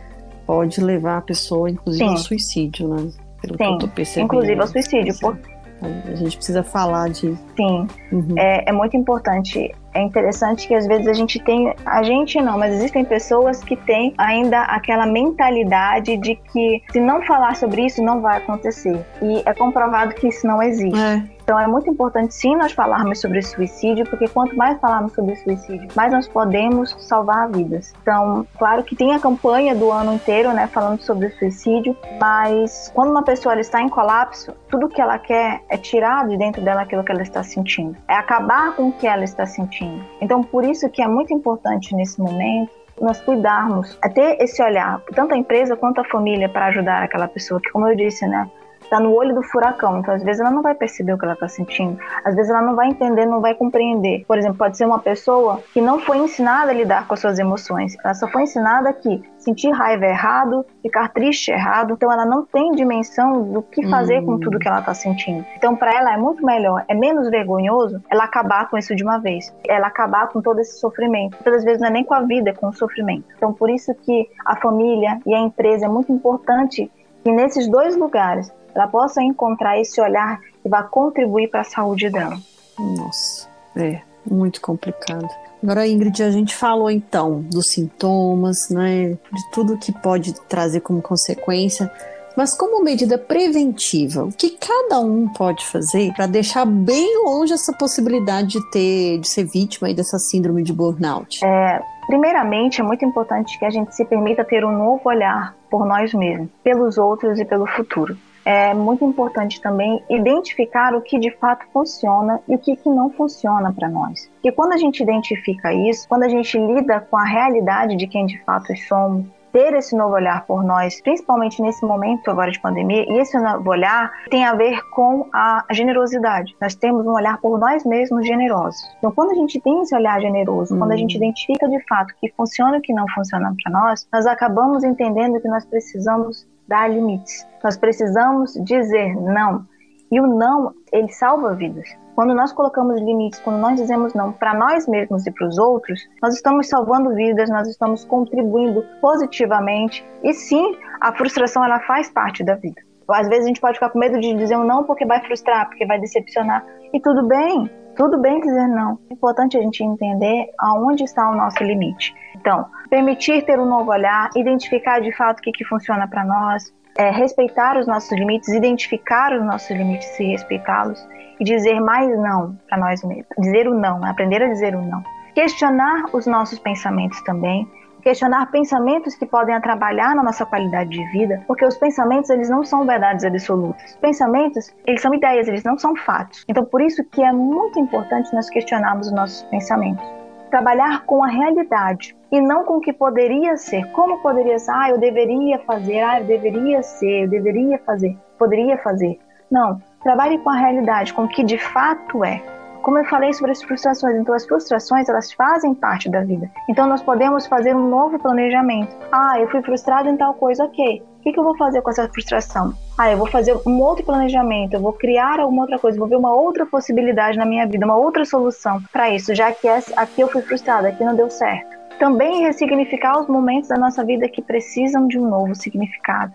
pode levar a pessoa, inclusive, Sim. ao suicídio, né? Pelo Sim, que eu tô percebendo. inclusive ao suicídio. Por... A gente precisa falar de. Sim, uhum. é, é muito importante é interessante que às vezes a gente tem, a gente não, mas existem pessoas que têm ainda aquela mentalidade de que se não falar sobre isso não vai acontecer. E é comprovado que isso não existe. É. Então é muito importante sim nós falarmos sobre suicídio, porque quanto mais falarmos sobre suicídio, mais nós podemos salvar vidas. Então, claro que tem a campanha do ano inteiro, né, falando sobre suicídio, mas quando uma pessoa está em colapso, tudo que ela quer é tirar de dentro dela aquilo que ela está sentindo, é acabar com o que ela está sentindo. Então, por isso que é muito importante nesse momento nós cuidarmos, é ter esse olhar, tanto a empresa quanto a família, para ajudar aquela pessoa que, como eu disse, né, está no olho do furacão. Então, às vezes, ela não vai perceber o que ela está sentindo. Às vezes, ela não vai entender, não vai compreender. Por exemplo, pode ser uma pessoa que não foi ensinada a lidar com as suas emoções. Ela só foi ensinada que sentir raiva é errado, ficar triste é errado. Então, ela não tem dimensão do que fazer com tudo que ela está sentindo. Então, para ela é muito melhor, é menos vergonhoso ela acabar com isso de uma vez. Ela acabar com todo esse sofrimento. Muitas vezes não é nem com a vida, é com o sofrimento. Então, por isso que a família e a empresa é muito importante que nesses dois lugares ela possa encontrar esse olhar que vai contribuir para a saúde dela. Nossa, é muito complicado. Agora, Ingrid, a gente falou então dos sintomas, né, de tudo que pode trazer como consequência, mas como medida preventiva, o que cada um pode fazer para deixar bem longe essa possibilidade de ter, de ser vítima dessa síndrome de burnout? É, primeiramente, é muito importante que a gente se permita ter um novo olhar por nós mesmos, pelos outros e pelo futuro é muito importante também identificar o que de fato funciona e o que, que não funciona para nós. Porque quando a gente identifica isso, quando a gente lida com a realidade de quem de fato somos, ter esse novo olhar por nós, principalmente nesse momento agora de pandemia, e esse novo olhar tem a ver com a generosidade. Nós temos um olhar por nós mesmos generosos. Então, quando a gente tem esse olhar generoso, hum. quando a gente hum. identifica de fato que funciona e que não funciona para nós, nós acabamos entendendo que nós precisamos dar limites. Nós precisamos dizer não. E o não, ele salva vidas. Quando nós colocamos limites, quando nós dizemos não para nós mesmos e para os outros, nós estamos salvando vidas, nós estamos contribuindo positivamente e sim a frustração ela faz parte da vida. Às vezes a gente pode ficar com medo de dizer um não porque vai frustrar, porque vai decepcionar. E tudo bem, tudo bem dizer não. É importante a gente entender aonde está o nosso limite. Então, permitir ter um novo olhar, identificar de fato o que, que funciona para nós, é, respeitar os nossos limites, identificar os nossos limites e respeitá-los e dizer mais não para nós mesmos. Dizer o não, aprender a dizer o não. Questionar os nossos pensamentos também, questionar pensamentos que podem atrapalhar na nossa qualidade de vida, porque os pensamentos eles não são verdades absolutas. Pensamentos, eles são ideias, eles não são fatos. Então, por isso que é muito importante nós questionarmos os nossos pensamentos. Trabalhar com a realidade e não com o que poderia ser. Como poderia ser? Ah, eu deveria fazer, ah, eu deveria ser, eu deveria fazer, poderia fazer. Não, trabalhe com a realidade, com o que de fato é como eu falei sobre as frustrações, então as frustrações elas fazem parte da vida. Então nós podemos fazer um novo planejamento. Ah, eu fui frustrado em tal coisa, ok. Que, que eu vou fazer com essa frustração? Ah, eu vou fazer um outro planejamento, eu vou criar alguma outra coisa, vou ver uma outra possibilidade na minha vida, uma outra solução para isso, já que aqui eu fui frustrada, aqui não deu certo. Também ressignificar os momentos da nossa vida que precisam de um novo significado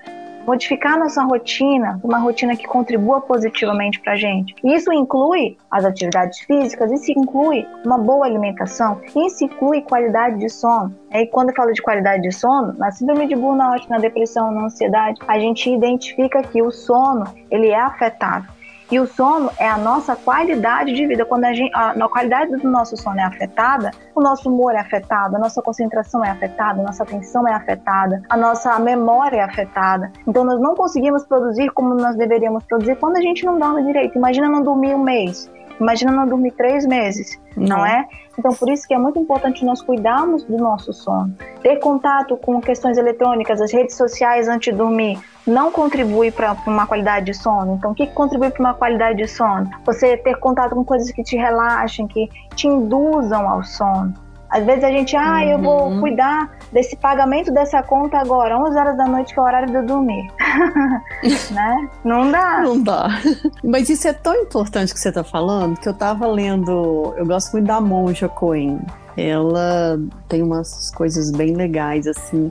modificar nossa rotina, uma rotina que contribua positivamente para a gente. Isso inclui as atividades físicas, isso inclui uma boa alimentação, isso inclui qualidade de sono. E quando eu falo de qualidade de sono, na síndrome de burnout, na depressão, na ansiedade, a gente identifica que o sono ele é afetado. E o sono é a nossa qualidade de vida. Quando a, gente, a, a, qualidade do nosso sono é afetada, o nosso humor é afetado, a nossa concentração é afetada, a nossa atenção é afetada, a nossa memória é afetada. Então nós não conseguimos produzir como nós deveríamos produzir quando a gente não dorme direito. Imagina não dormir um mês. Imagina não dormir três meses, não, não é? Então, por isso que é muito importante nós cuidarmos do nosso sono. Ter contato com questões eletrônicas, as redes sociais antes de dormir, não contribui para uma qualidade de sono. Então, o que, contribui para uma qualidade de sono? Você ter contato com coisas que te relaxem, que te induzam ao sono. Às vezes a gente, ah, eu vou uhum. cuidar desse pagamento dessa conta agora, 11 horas da noite, que é o horário de eu dormir. né? Não dá. Não dá. Mas isso é tão importante que você está falando, que eu estava lendo, eu gosto muito da Monja Coen. Ela tem umas coisas bem legais, assim.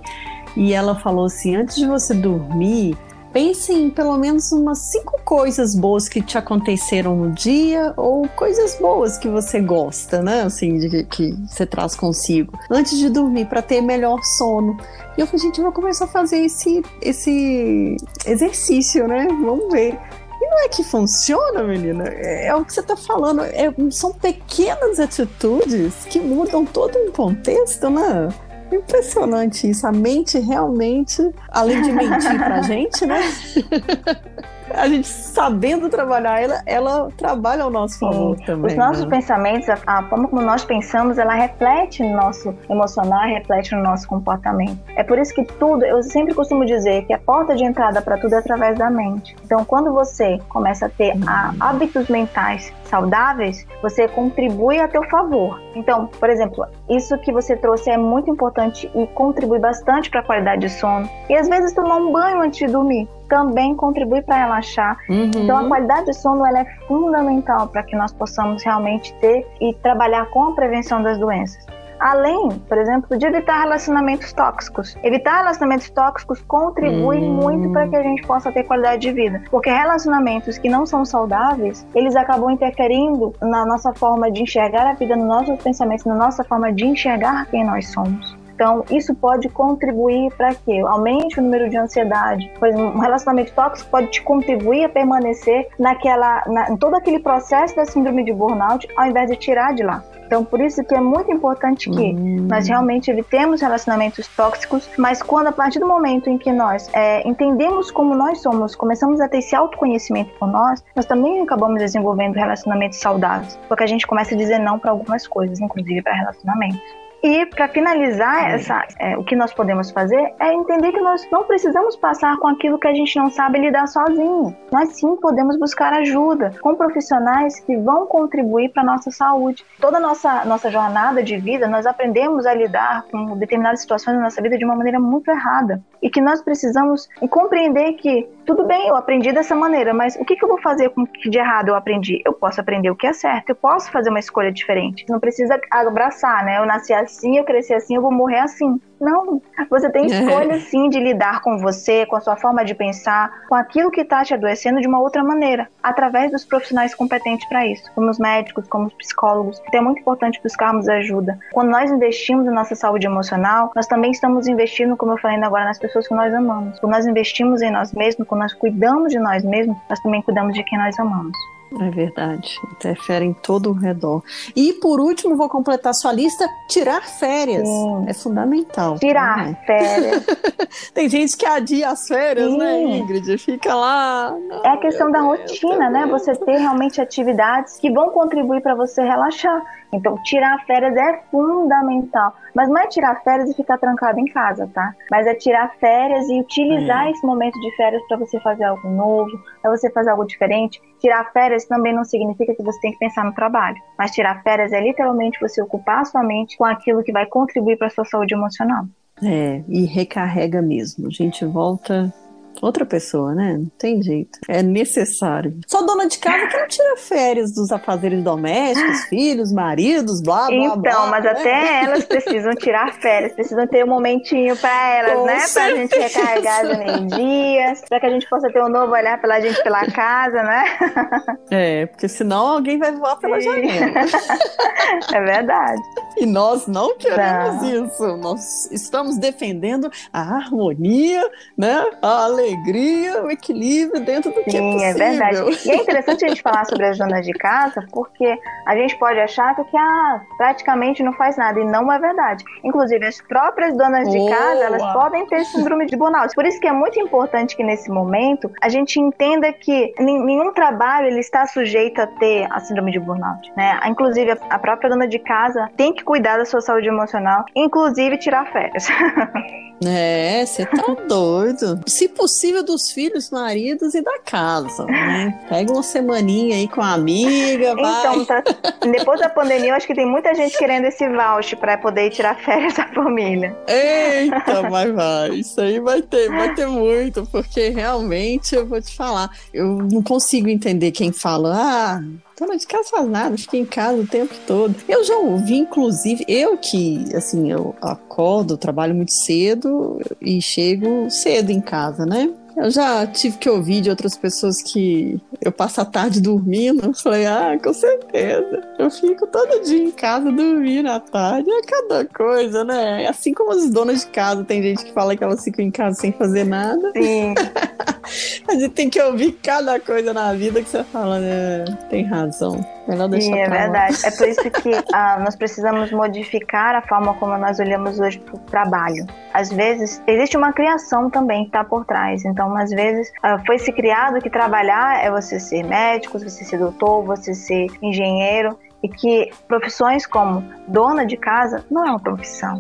E ela falou assim: antes de você dormir, pense em pelo menos umas cinco coisas boas que te aconteceram no dia ou coisas boas que você gosta, né? Assim, de, que você traz consigo antes de dormir para ter melhor sono. E eu falei, gente, eu vou começar a fazer esse, esse exercício, né? Vamos ver. E não é que funciona, menina. É, é o que você está falando. É, são pequenas atitudes que mudam todo um contexto, né? Impressionante isso. A mente realmente, além de mentir pra gente, né? a gente sabendo trabalhar ela, ela trabalha ao nosso favor Sim. também. Os nossos né? pensamentos, a, a, forma como nós pensamos, ela reflete no nosso emocional, reflete no nosso comportamento. É por isso que tudo, eu sempre costumo dizer que a porta de entrada para tudo é através da mente. Então, quando você começa a ter a, hábitos mentais saudáveis, você contribui a teu favor. Então, por exemplo, isso que você trouxe é muito importante e contribui bastante para a qualidade de sono. E às vezes tomar um banho antes de dormir também contribui para relaxar. Uhum. Então a qualidade de sono ela é fundamental para que nós possamos realmente ter e trabalhar com a prevenção das doenças. Além, por exemplo, de evitar relacionamentos tóxicos. Evitar relacionamentos tóxicos contribui uhum. muito para que a gente possa ter qualidade de vida. Porque relacionamentos que não são saudáveis, eles acabam interferindo na nossa forma de enxergar a vida, nos nossos pensamentos, na nossa forma de enxergar quem nós somos. Então, isso pode contribuir para que aumente o número de ansiedade. Pois um relacionamento tóxico pode te contribuir a permanecer naquela, na, em todo aquele processo da síndrome de burnout, ao invés de tirar de lá. Então, por isso que é muito importante que hum. nós realmente evitemos relacionamentos tóxicos, mas quando a partir do momento em que nós é, entendemos como nós somos, começamos a ter esse autoconhecimento por nós, nós também acabamos desenvolvendo relacionamentos saudáveis, porque a gente começa a dizer não para algumas coisas, inclusive para relacionamentos. E para finalizar essa, é, o que nós podemos fazer é entender que nós não precisamos passar com aquilo que a gente não sabe lidar sozinho. Nós sim podemos buscar ajuda com profissionais que vão contribuir para nossa saúde. Toda a nossa nossa jornada de vida, nós aprendemos a lidar com determinadas situações na nossa vida de uma maneira muito errada e que nós precisamos compreender que tudo bem, eu aprendi dessa maneira, mas o que, que eu vou fazer com o que de errado eu aprendi? Eu posso aprender o que é certo, eu posso fazer uma escolha diferente. Não precisa abraçar, né? Eu nasci assim assim, eu cresci assim, eu vou morrer assim. Não, você tem é. escolha sim de lidar com você, com a sua forma de pensar, com aquilo que está te adoecendo de uma outra maneira, através dos profissionais competentes para isso, como os médicos, como os psicólogos. Então é muito importante buscarmos ajuda. Quando nós investimos na nossa saúde emocional, nós também estamos investindo, como eu falei agora, nas pessoas que nós amamos. Quando nós investimos em nós mesmos, quando nós cuidamos de nós mesmos, nós também cuidamos de quem nós amamos. É verdade, interfere em todo o redor. E por último, vou completar sua lista: tirar férias. Sim. É fundamental. Tirar né? férias. Tem gente que adia as férias, né, Sim. né, Ingrid? Fica lá. é a questão da rotina, né? Você ter realmente atividades que vão contribuir para você relaxar. Então, tirar férias é fundamental. Mas não é tirar férias e ficar trancado em casa, tá? Mas é tirar férias e utilizar é. esse momento de férias para você fazer algo novo, para você fazer algo diferente. Tirar férias também não significa que você tem que pensar no trabalho. Mas tirar férias é literalmente você ocupar a sua mente com aquilo que vai contribuir para sua saúde emocional. É, e recarrega mesmo. A gente volta outra pessoa, né? Não tem jeito. É necessário. Só dona de casa que não tira férias dos afazeres domésticos, filhos, maridos, blá, blá, então, blá. Então, mas né? até elas precisam tirar férias, precisam ter um momentinho para elas, Com né? Certeza. Pra gente recarregar as energias, pra que a gente possa ter um novo olhar pela gente pela casa, né? É, porque senão alguém vai voar pela Sim. janela. é verdade. E nós não queremos não. isso. Nós estamos defendendo a harmonia, né? A alegria, o equilíbrio dentro do Sim, que é possível. é verdade. E é interessante a gente falar sobre as donas de casa, porque a gente pode achar que ah, praticamente não faz nada, e não é verdade. Inclusive, as próprias donas de casa, elas podem ter síndrome de burnout. Por isso que é muito importante que nesse momento a gente entenda que nenhum trabalho ele está sujeito a ter a síndrome de burnout, né? Inclusive, a própria dona de casa tem que cuidar da sua saúde emocional, inclusive tirar férias. É, você tá doido. Se possível, dos filhos, maridos e da casa, né? Pega uma semaninha aí com a amiga, vai. Então, tá, depois da pandemia, eu acho que tem muita gente querendo esse voucher para poder tirar férias da família. Eita, mas vai. Isso aí vai ter, vai ter muito, porque realmente eu vou te falar, eu não consigo entender quem fala, ah, dona de casa faz nada, fica em casa o tempo todo. Eu já ouvi, inclusive, eu que, assim, eu acordo, trabalho muito cedo e chego cedo em casa, né? Eu já tive que ouvir de outras pessoas que eu passo a tarde dormindo. Eu falei, ah, com certeza. Eu fico todo dia em casa dormindo à tarde. É cada coisa, né? Assim como as donas de casa, tem gente que fala que elas ficam em casa sem fazer nada. Sim. a gente tem que ouvir cada coisa na vida que você fala, né? Tem razão. Melhor deixar Sim, é verdade. É por isso que ah, nós precisamos modificar a forma como nós olhamos hoje para o trabalho. Às vezes, existe uma criação também que está por trás. Então, às vezes, ah, foi se criado que trabalhar é você ser médico, você ser doutor, você ser engenheiro. E que profissões como dona de casa não é uma profissão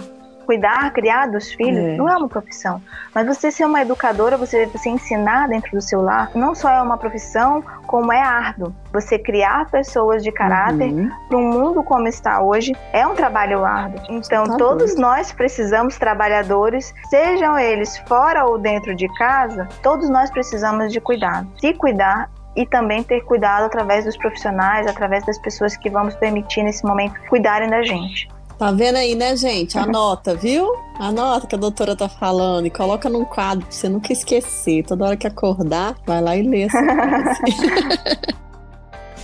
cuidar, criar dos filhos, é. não é uma profissão. Mas você ser uma educadora, você, você ensinar dentro do seu lar, não só é uma profissão, como é árduo. Você criar pessoas de caráter uhum. para um mundo como está hoje é um trabalho árduo. Então, tá todos bom. nós precisamos trabalhadores, sejam eles fora ou dentro de casa, todos nós precisamos de cuidado. Se cuidar e também ter cuidado através dos profissionais, através das pessoas que vamos permitir nesse momento cuidarem da gente. Tá vendo aí, né, gente? Anota, viu? Anota que a doutora tá falando e coloca num quadro pra você nunca esquecer. Toda hora que acordar, vai lá e lê essa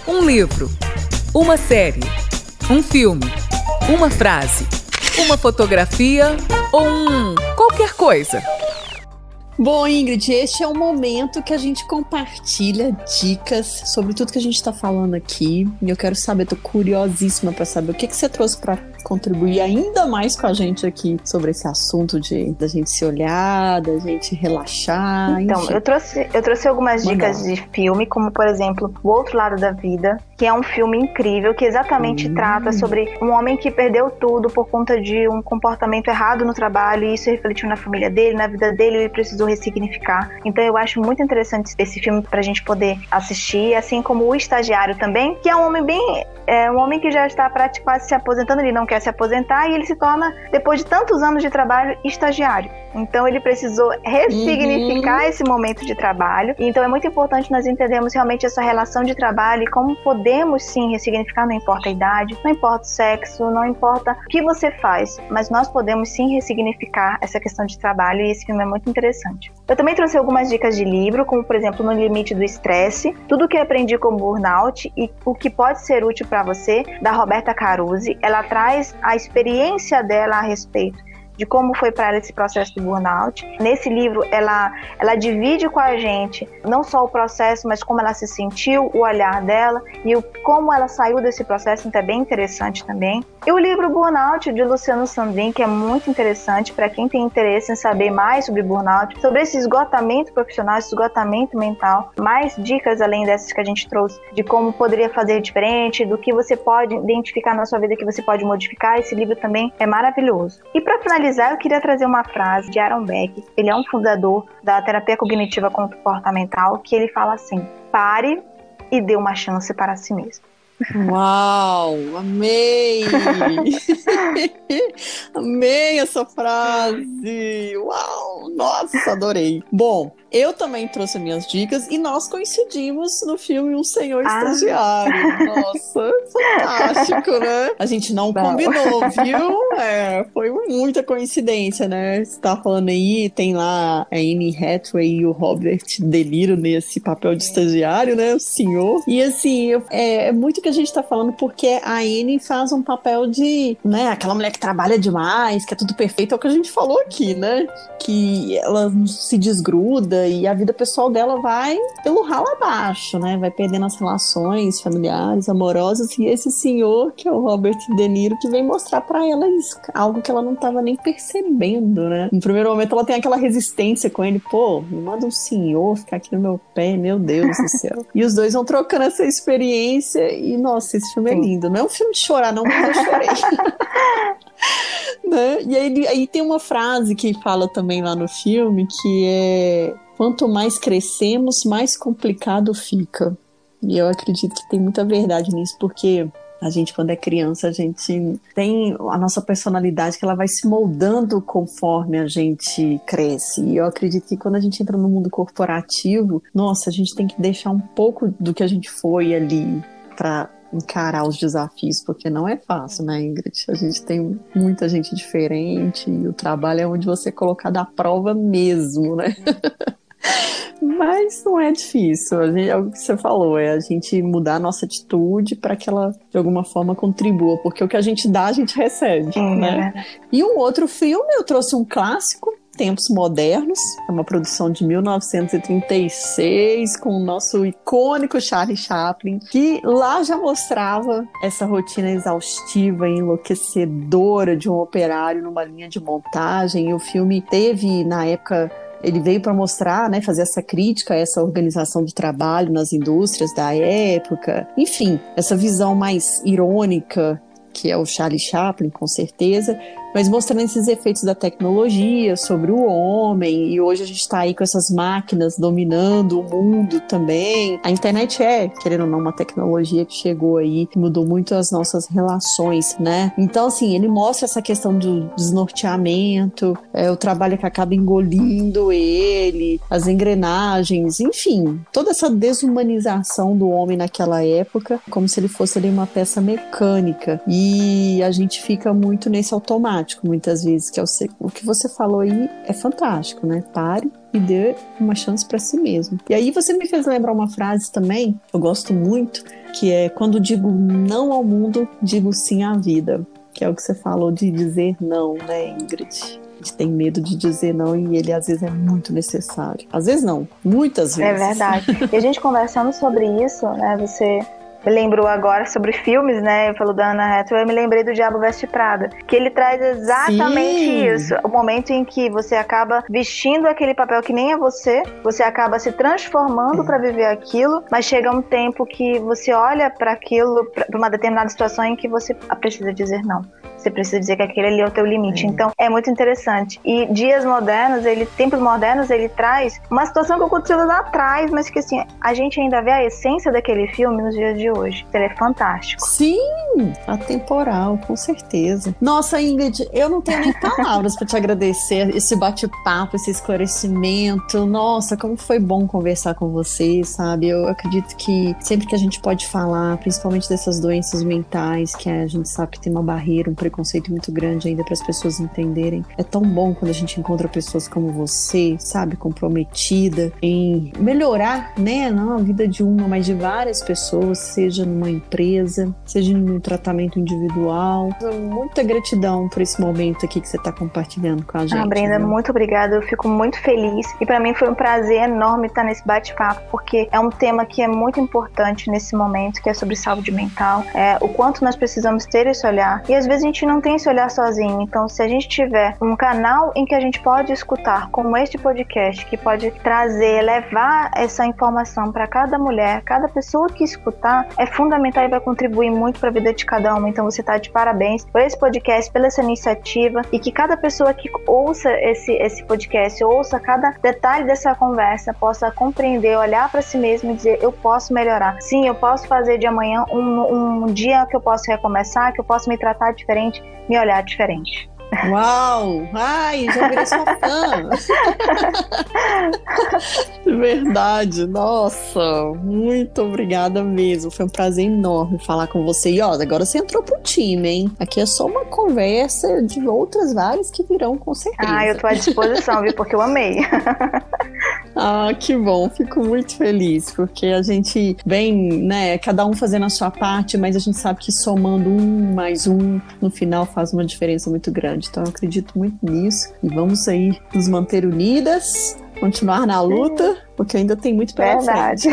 Um livro, uma série, um filme, uma frase, uma fotografia ou um qualquer coisa. Bom, Ingrid, este é o momento que a gente compartilha dicas sobre tudo que a gente está falando aqui. E eu quero saber, tô curiosíssima para saber o que, que você trouxe para contribuir ainda mais com a gente aqui sobre esse assunto de da gente se olhar, da gente relaxar. Então, enfim. eu trouxe, eu trouxe algumas dicas de filme, como por exemplo, O Outro Lado da Vida, que é um filme incrível que exatamente hum. trata sobre um homem que perdeu tudo por conta de um comportamento errado no trabalho e isso refletiu na família dele, na vida dele, ele precisou ressignificar. Então eu acho muito interessante esse filme pra gente poder assistir, assim como O Estagiário também, que é um homem bem é um homem que já está quase se aposentando, ele não quer quer se aposentar e ele se torna, depois de tantos anos de trabalho, estagiário. Então ele precisou ressignificar uhum. esse momento de trabalho. Então é muito importante nós entendermos realmente essa relação de trabalho e como podemos sim ressignificar, não importa a idade, não importa o sexo, não importa o que você faz, mas nós podemos sim ressignificar essa questão de trabalho e esse filme é muito interessante. Eu também trouxe algumas dicas de livro, como por exemplo No Limite do Estresse, Tudo que aprendi com burnout e o que pode ser útil para você, da Roberta Carusi. Ela traz a experiência dela a respeito de como foi para ela esse processo de burnout. Nesse livro, ela, ela divide com a gente não só o processo, mas como ela se sentiu, o olhar dela e o, como ela saiu desse processo, então é bem interessante também. E o livro Burnout, de Luciano Sandrin, que é muito interessante para quem tem interesse em saber mais sobre burnout, sobre esse esgotamento profissional, esse esgotamento mental, mais dicas além dessas que a gente trouxe, de como poderia fazer diferente, do que você pode identificar na sua vida que você pode modificar. Esse livro também é maravilhoso. E para finalizar, finalizar, eu queria trazer uma frase de Aaron Beck. Ele é um fundador da terapia cognitiva comportamental, que ele fala assim: pare e dê uma chance para si mesmo. Uau, amei! amei essa frase! Uau, nossa, adorei. Bom, eu também trouxe minhas dicas e nós coincidimos no filme Um Senhor ah. Estagiário. Nossa, fantástico, né? A gente não, não. combinou, viu? É, foi muita coincidência, né? Você tá falando aí, tem lá a Amy Hathaway e o Robert De Niro nesse papel de estagiário, né? O senhor. E assim, é, é muito que a gente tá falando porque a Anne faz um papel de, né, aquela mulher que trabalha demais, que é tudo perfeito, é o que a gente falou aqui, né? Que ela se desgruda e a vida pessoal dela vai pelo ralo abaixo, né? Vai perdendo as relações familiares, amorosas. E esse senhor, que é o Robert De Niro, que vem mostrar para ela isso, algo que ela não tava nem percebendo, né? No primeiro momento ela tem aquela resistência com ele, pô, me manda um senhor ficar aqui no meu pé, meu Deus do céu. e os dois vão trocando essa experiência e, nossa, esse filme é lindo. Não é um filme de chorar, não, mas eu chorei. né? E aí, aí tem uma frase que fala também lá no filme que é quanto mais crescemos, mais complicado fica. E eu acredito que tem muita verdade nisso, porque a gente, quando é criança, a gente tem a nossa personalidade que ela vai se moldando conforme a gente cresce. E eu acredito que quando a gente entra no mundo corporativo, nossa, a gente tem que deixar um pouco do que a gente foi ali para encarar os desafios, porque não é fácil, né, Ingrid? A gente tem muita gente diferente e o trabalho é onde você é colocado à prova mesmo, né? Mas não é difícil. A gente, é o que você falou, é a gente mudar a nossa atitude para que ela, de alguma forma, contribua. Porque o que a gente dá, a gente recebe. É, né? É e um outro filme, eu trouxe um clássico, Tempos Modernos, é uma produção de 1936 com o nosso icônico Charlie Chaplin, que lá já mostrava essa rotina exaustiva e enlouquecedora de um operário numa linha de montagem. E o filme teve, na época, ele veio para mostrar, né, fazer essa crítica a essa organização do trabalho nas indústrias da época, enfim, essa visão mais irônica que é o Charlie Chaplin, com certeza, mas mostrando esses efeitos da tecnologia sobre o homem, e hoje a gente está aí com essas máquinas dominando o mundo também. A internet é, querendo ou não, uma tecnologia que chegou aí, que mudou muito as nossas relações, né? Então, assim, ele mostra essa questão do desnorteamento, é, o trabalho que acaba engolindo ele, as engrenagens, enfim, toda essa desumanização do homem naquela época, como se ele fosse ali uma peça mecânica. E a gente fica muito nesse automático automático muitas vezes, que é o, o que você falou aí é fantástico, né? Pare e dê uma chance para si mesmo. E aí você me fez lembrar uma frase também, eu gosto muito, que é quando digo não ao mundo, digo sim à vida. Que é o que você falou de dizer não, né, Ingrid? A gente tem medo de dizer não e ele às vezes é muito necessário. Às vezes não, muitas é vezes. É verdade. E a gente conversando sobre isso, né? Você me lembrou agora sobre filmes, né? Falou da Anna Hathaway, eu me lembrei do Diabo Veste Prada, que ele traz exatamente Sim. isso. O momento em que você acaba vestindo aquele papel que nem é você, você acaba se transformando é. para viver aquilo, mas chega um tempo que você olha para aquilo, para uma determinada situação em que você precisa dizer não você precisa dizer que aquele ali é o teu limite. Então, é muito interessante. E Dias Modernos, ele, Tempos Modernos, ele traz uma situação que aconteceu lá atrás, mas que assim, a gente ainda vê a essência daquele filme nos dias de hoje. Ele é fantástico. Sim, atemporal, com certeza. Nossa, Ingrid, eu não tenho nem palavras para te agradecer esse bate-papo, esse esclarecimento. Nossa, como foi bom conversar com você, sabe? Eu acredito que sempre que a gente pode falar, principalmente dessas doenças mentais, que a gente sabe que tem uma barreira, um preconceito muito grande ainda para as pessoas entenderem, é tão bom quando a gente encontra pessoas como você, sabe, comprometida em melhorar, né, não a vida de uma, mas de várias pessoas, seja numa empresa, seja no tratamento individual. Muita gratidão por esse momento aqui que você está compartilhando com a gente. Ah, Brenda, viu? muito obrigada. Eu fico muito feliz e para mim foi um prazer enorme estar nesse bate-papo, porque é um tema que é muito importante nesse momento, que é sobre saúde mental, é o quanto nós precisamos ter esse olhar. E às vezes a gente não tem esse olhar sozinho. Então, se a gente tiver um canal em que a gente pode escutar, como este podcast, que pode trazer, levar essa informação para cada mulher, cada pessoa que escutar, é fundamental e vai contribuir muito para a vida de cada uma. Então, você está de parabéns por esse podcast, pela essa iniciativa e que cada pessoa que ouça esse, esse podcast, ouça cada detalhe dessa conversa, possa compreender, olhar para si mesmo e dizer: eu posso melhorar. Sim, eu posso fazer de amanhã um, um dia que eu posso recomeçar, que eu posso me tratar diferente, me olhar diferente. Uau! Ai, já virei sua fã! Verdade, nossa, muito obrigada mesmo. Foi um prazer enorme falar com você. E ó, agora você entrou pro time, hein? Aqui é só uma conversa de outras várias que virão com certeza. Ah, eu tô à disposição, viu? Porque eu amei. ah, que bom, fico muito feliz, porque a gente vem, né, cada um fazendo a sua parte, mas a gente sabe que somando um mais um, no final faz uma diferença muito grande. Então eu acredito muito nisso. E vamos aí nos manter unidas, continuar na luta, porque ainda tem muito pela Verdade.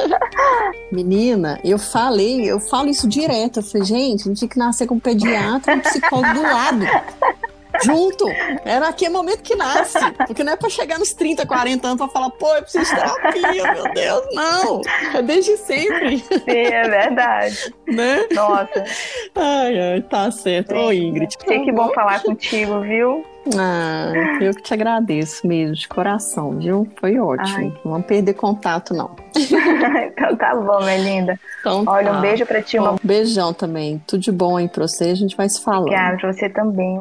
Menina, eu falei, eu falo isso direto. Eu falei, gente, a gente tinha que nascer com um pediatra e um psicólogo do lado junto. É naquele momento que nasce. Porque não é pra chegar nos 30, 40 anos pra falar, pô, eu preciso de terapia, meu Deus. Não. É desde sempre. Sim, é verdade. Né? Nossa. Ai, ai, tá certo. Ô, Ingrid. Que, que bom falar contigo, viu? Ah, eu que te agradeço mesmo, de coração, viu? Foi ótimo. Ai. Não vamos perder contato, não. então tá bom, minha linda. Então, Olha, tá. um beijo pra ti. Bom, Beijão também. Tudo de bom aí pra você. A gente vai se falando. Obrigada, pra você também.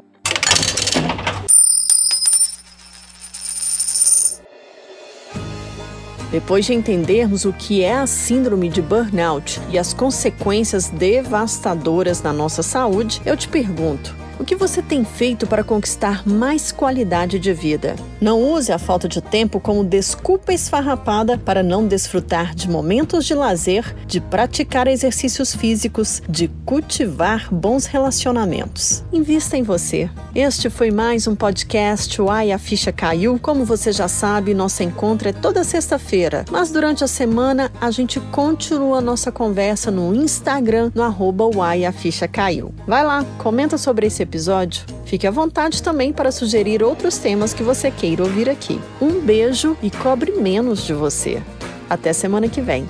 Depois de entendermos o que é a síndrome de burnout e as consequências devastadoras na nossa saúde, eu te pergunto: o que você tem feito para conquistar mais qualidade de vida? Não use a falta de tempo como desculpa esfarrapada para não desfrutar de momentos de lazer, de praticar exercícios físicos, de cultivar bons relacionamentos. Invista em você. Este foi mais um podcast Uai a Ficha Caiu. Como você já sabe, nosso encontro é toda sexta-feira, mas durante a semana a gente continua nossa conversa no Instagram, no arroba Uai a Ficha Caiu. Vai lá, comenta sobre esse episódio, fique à vontade também para sugerir outros temas que você queira ouvir aqui. Um beijo e cobre menos de você. Até semana que vem.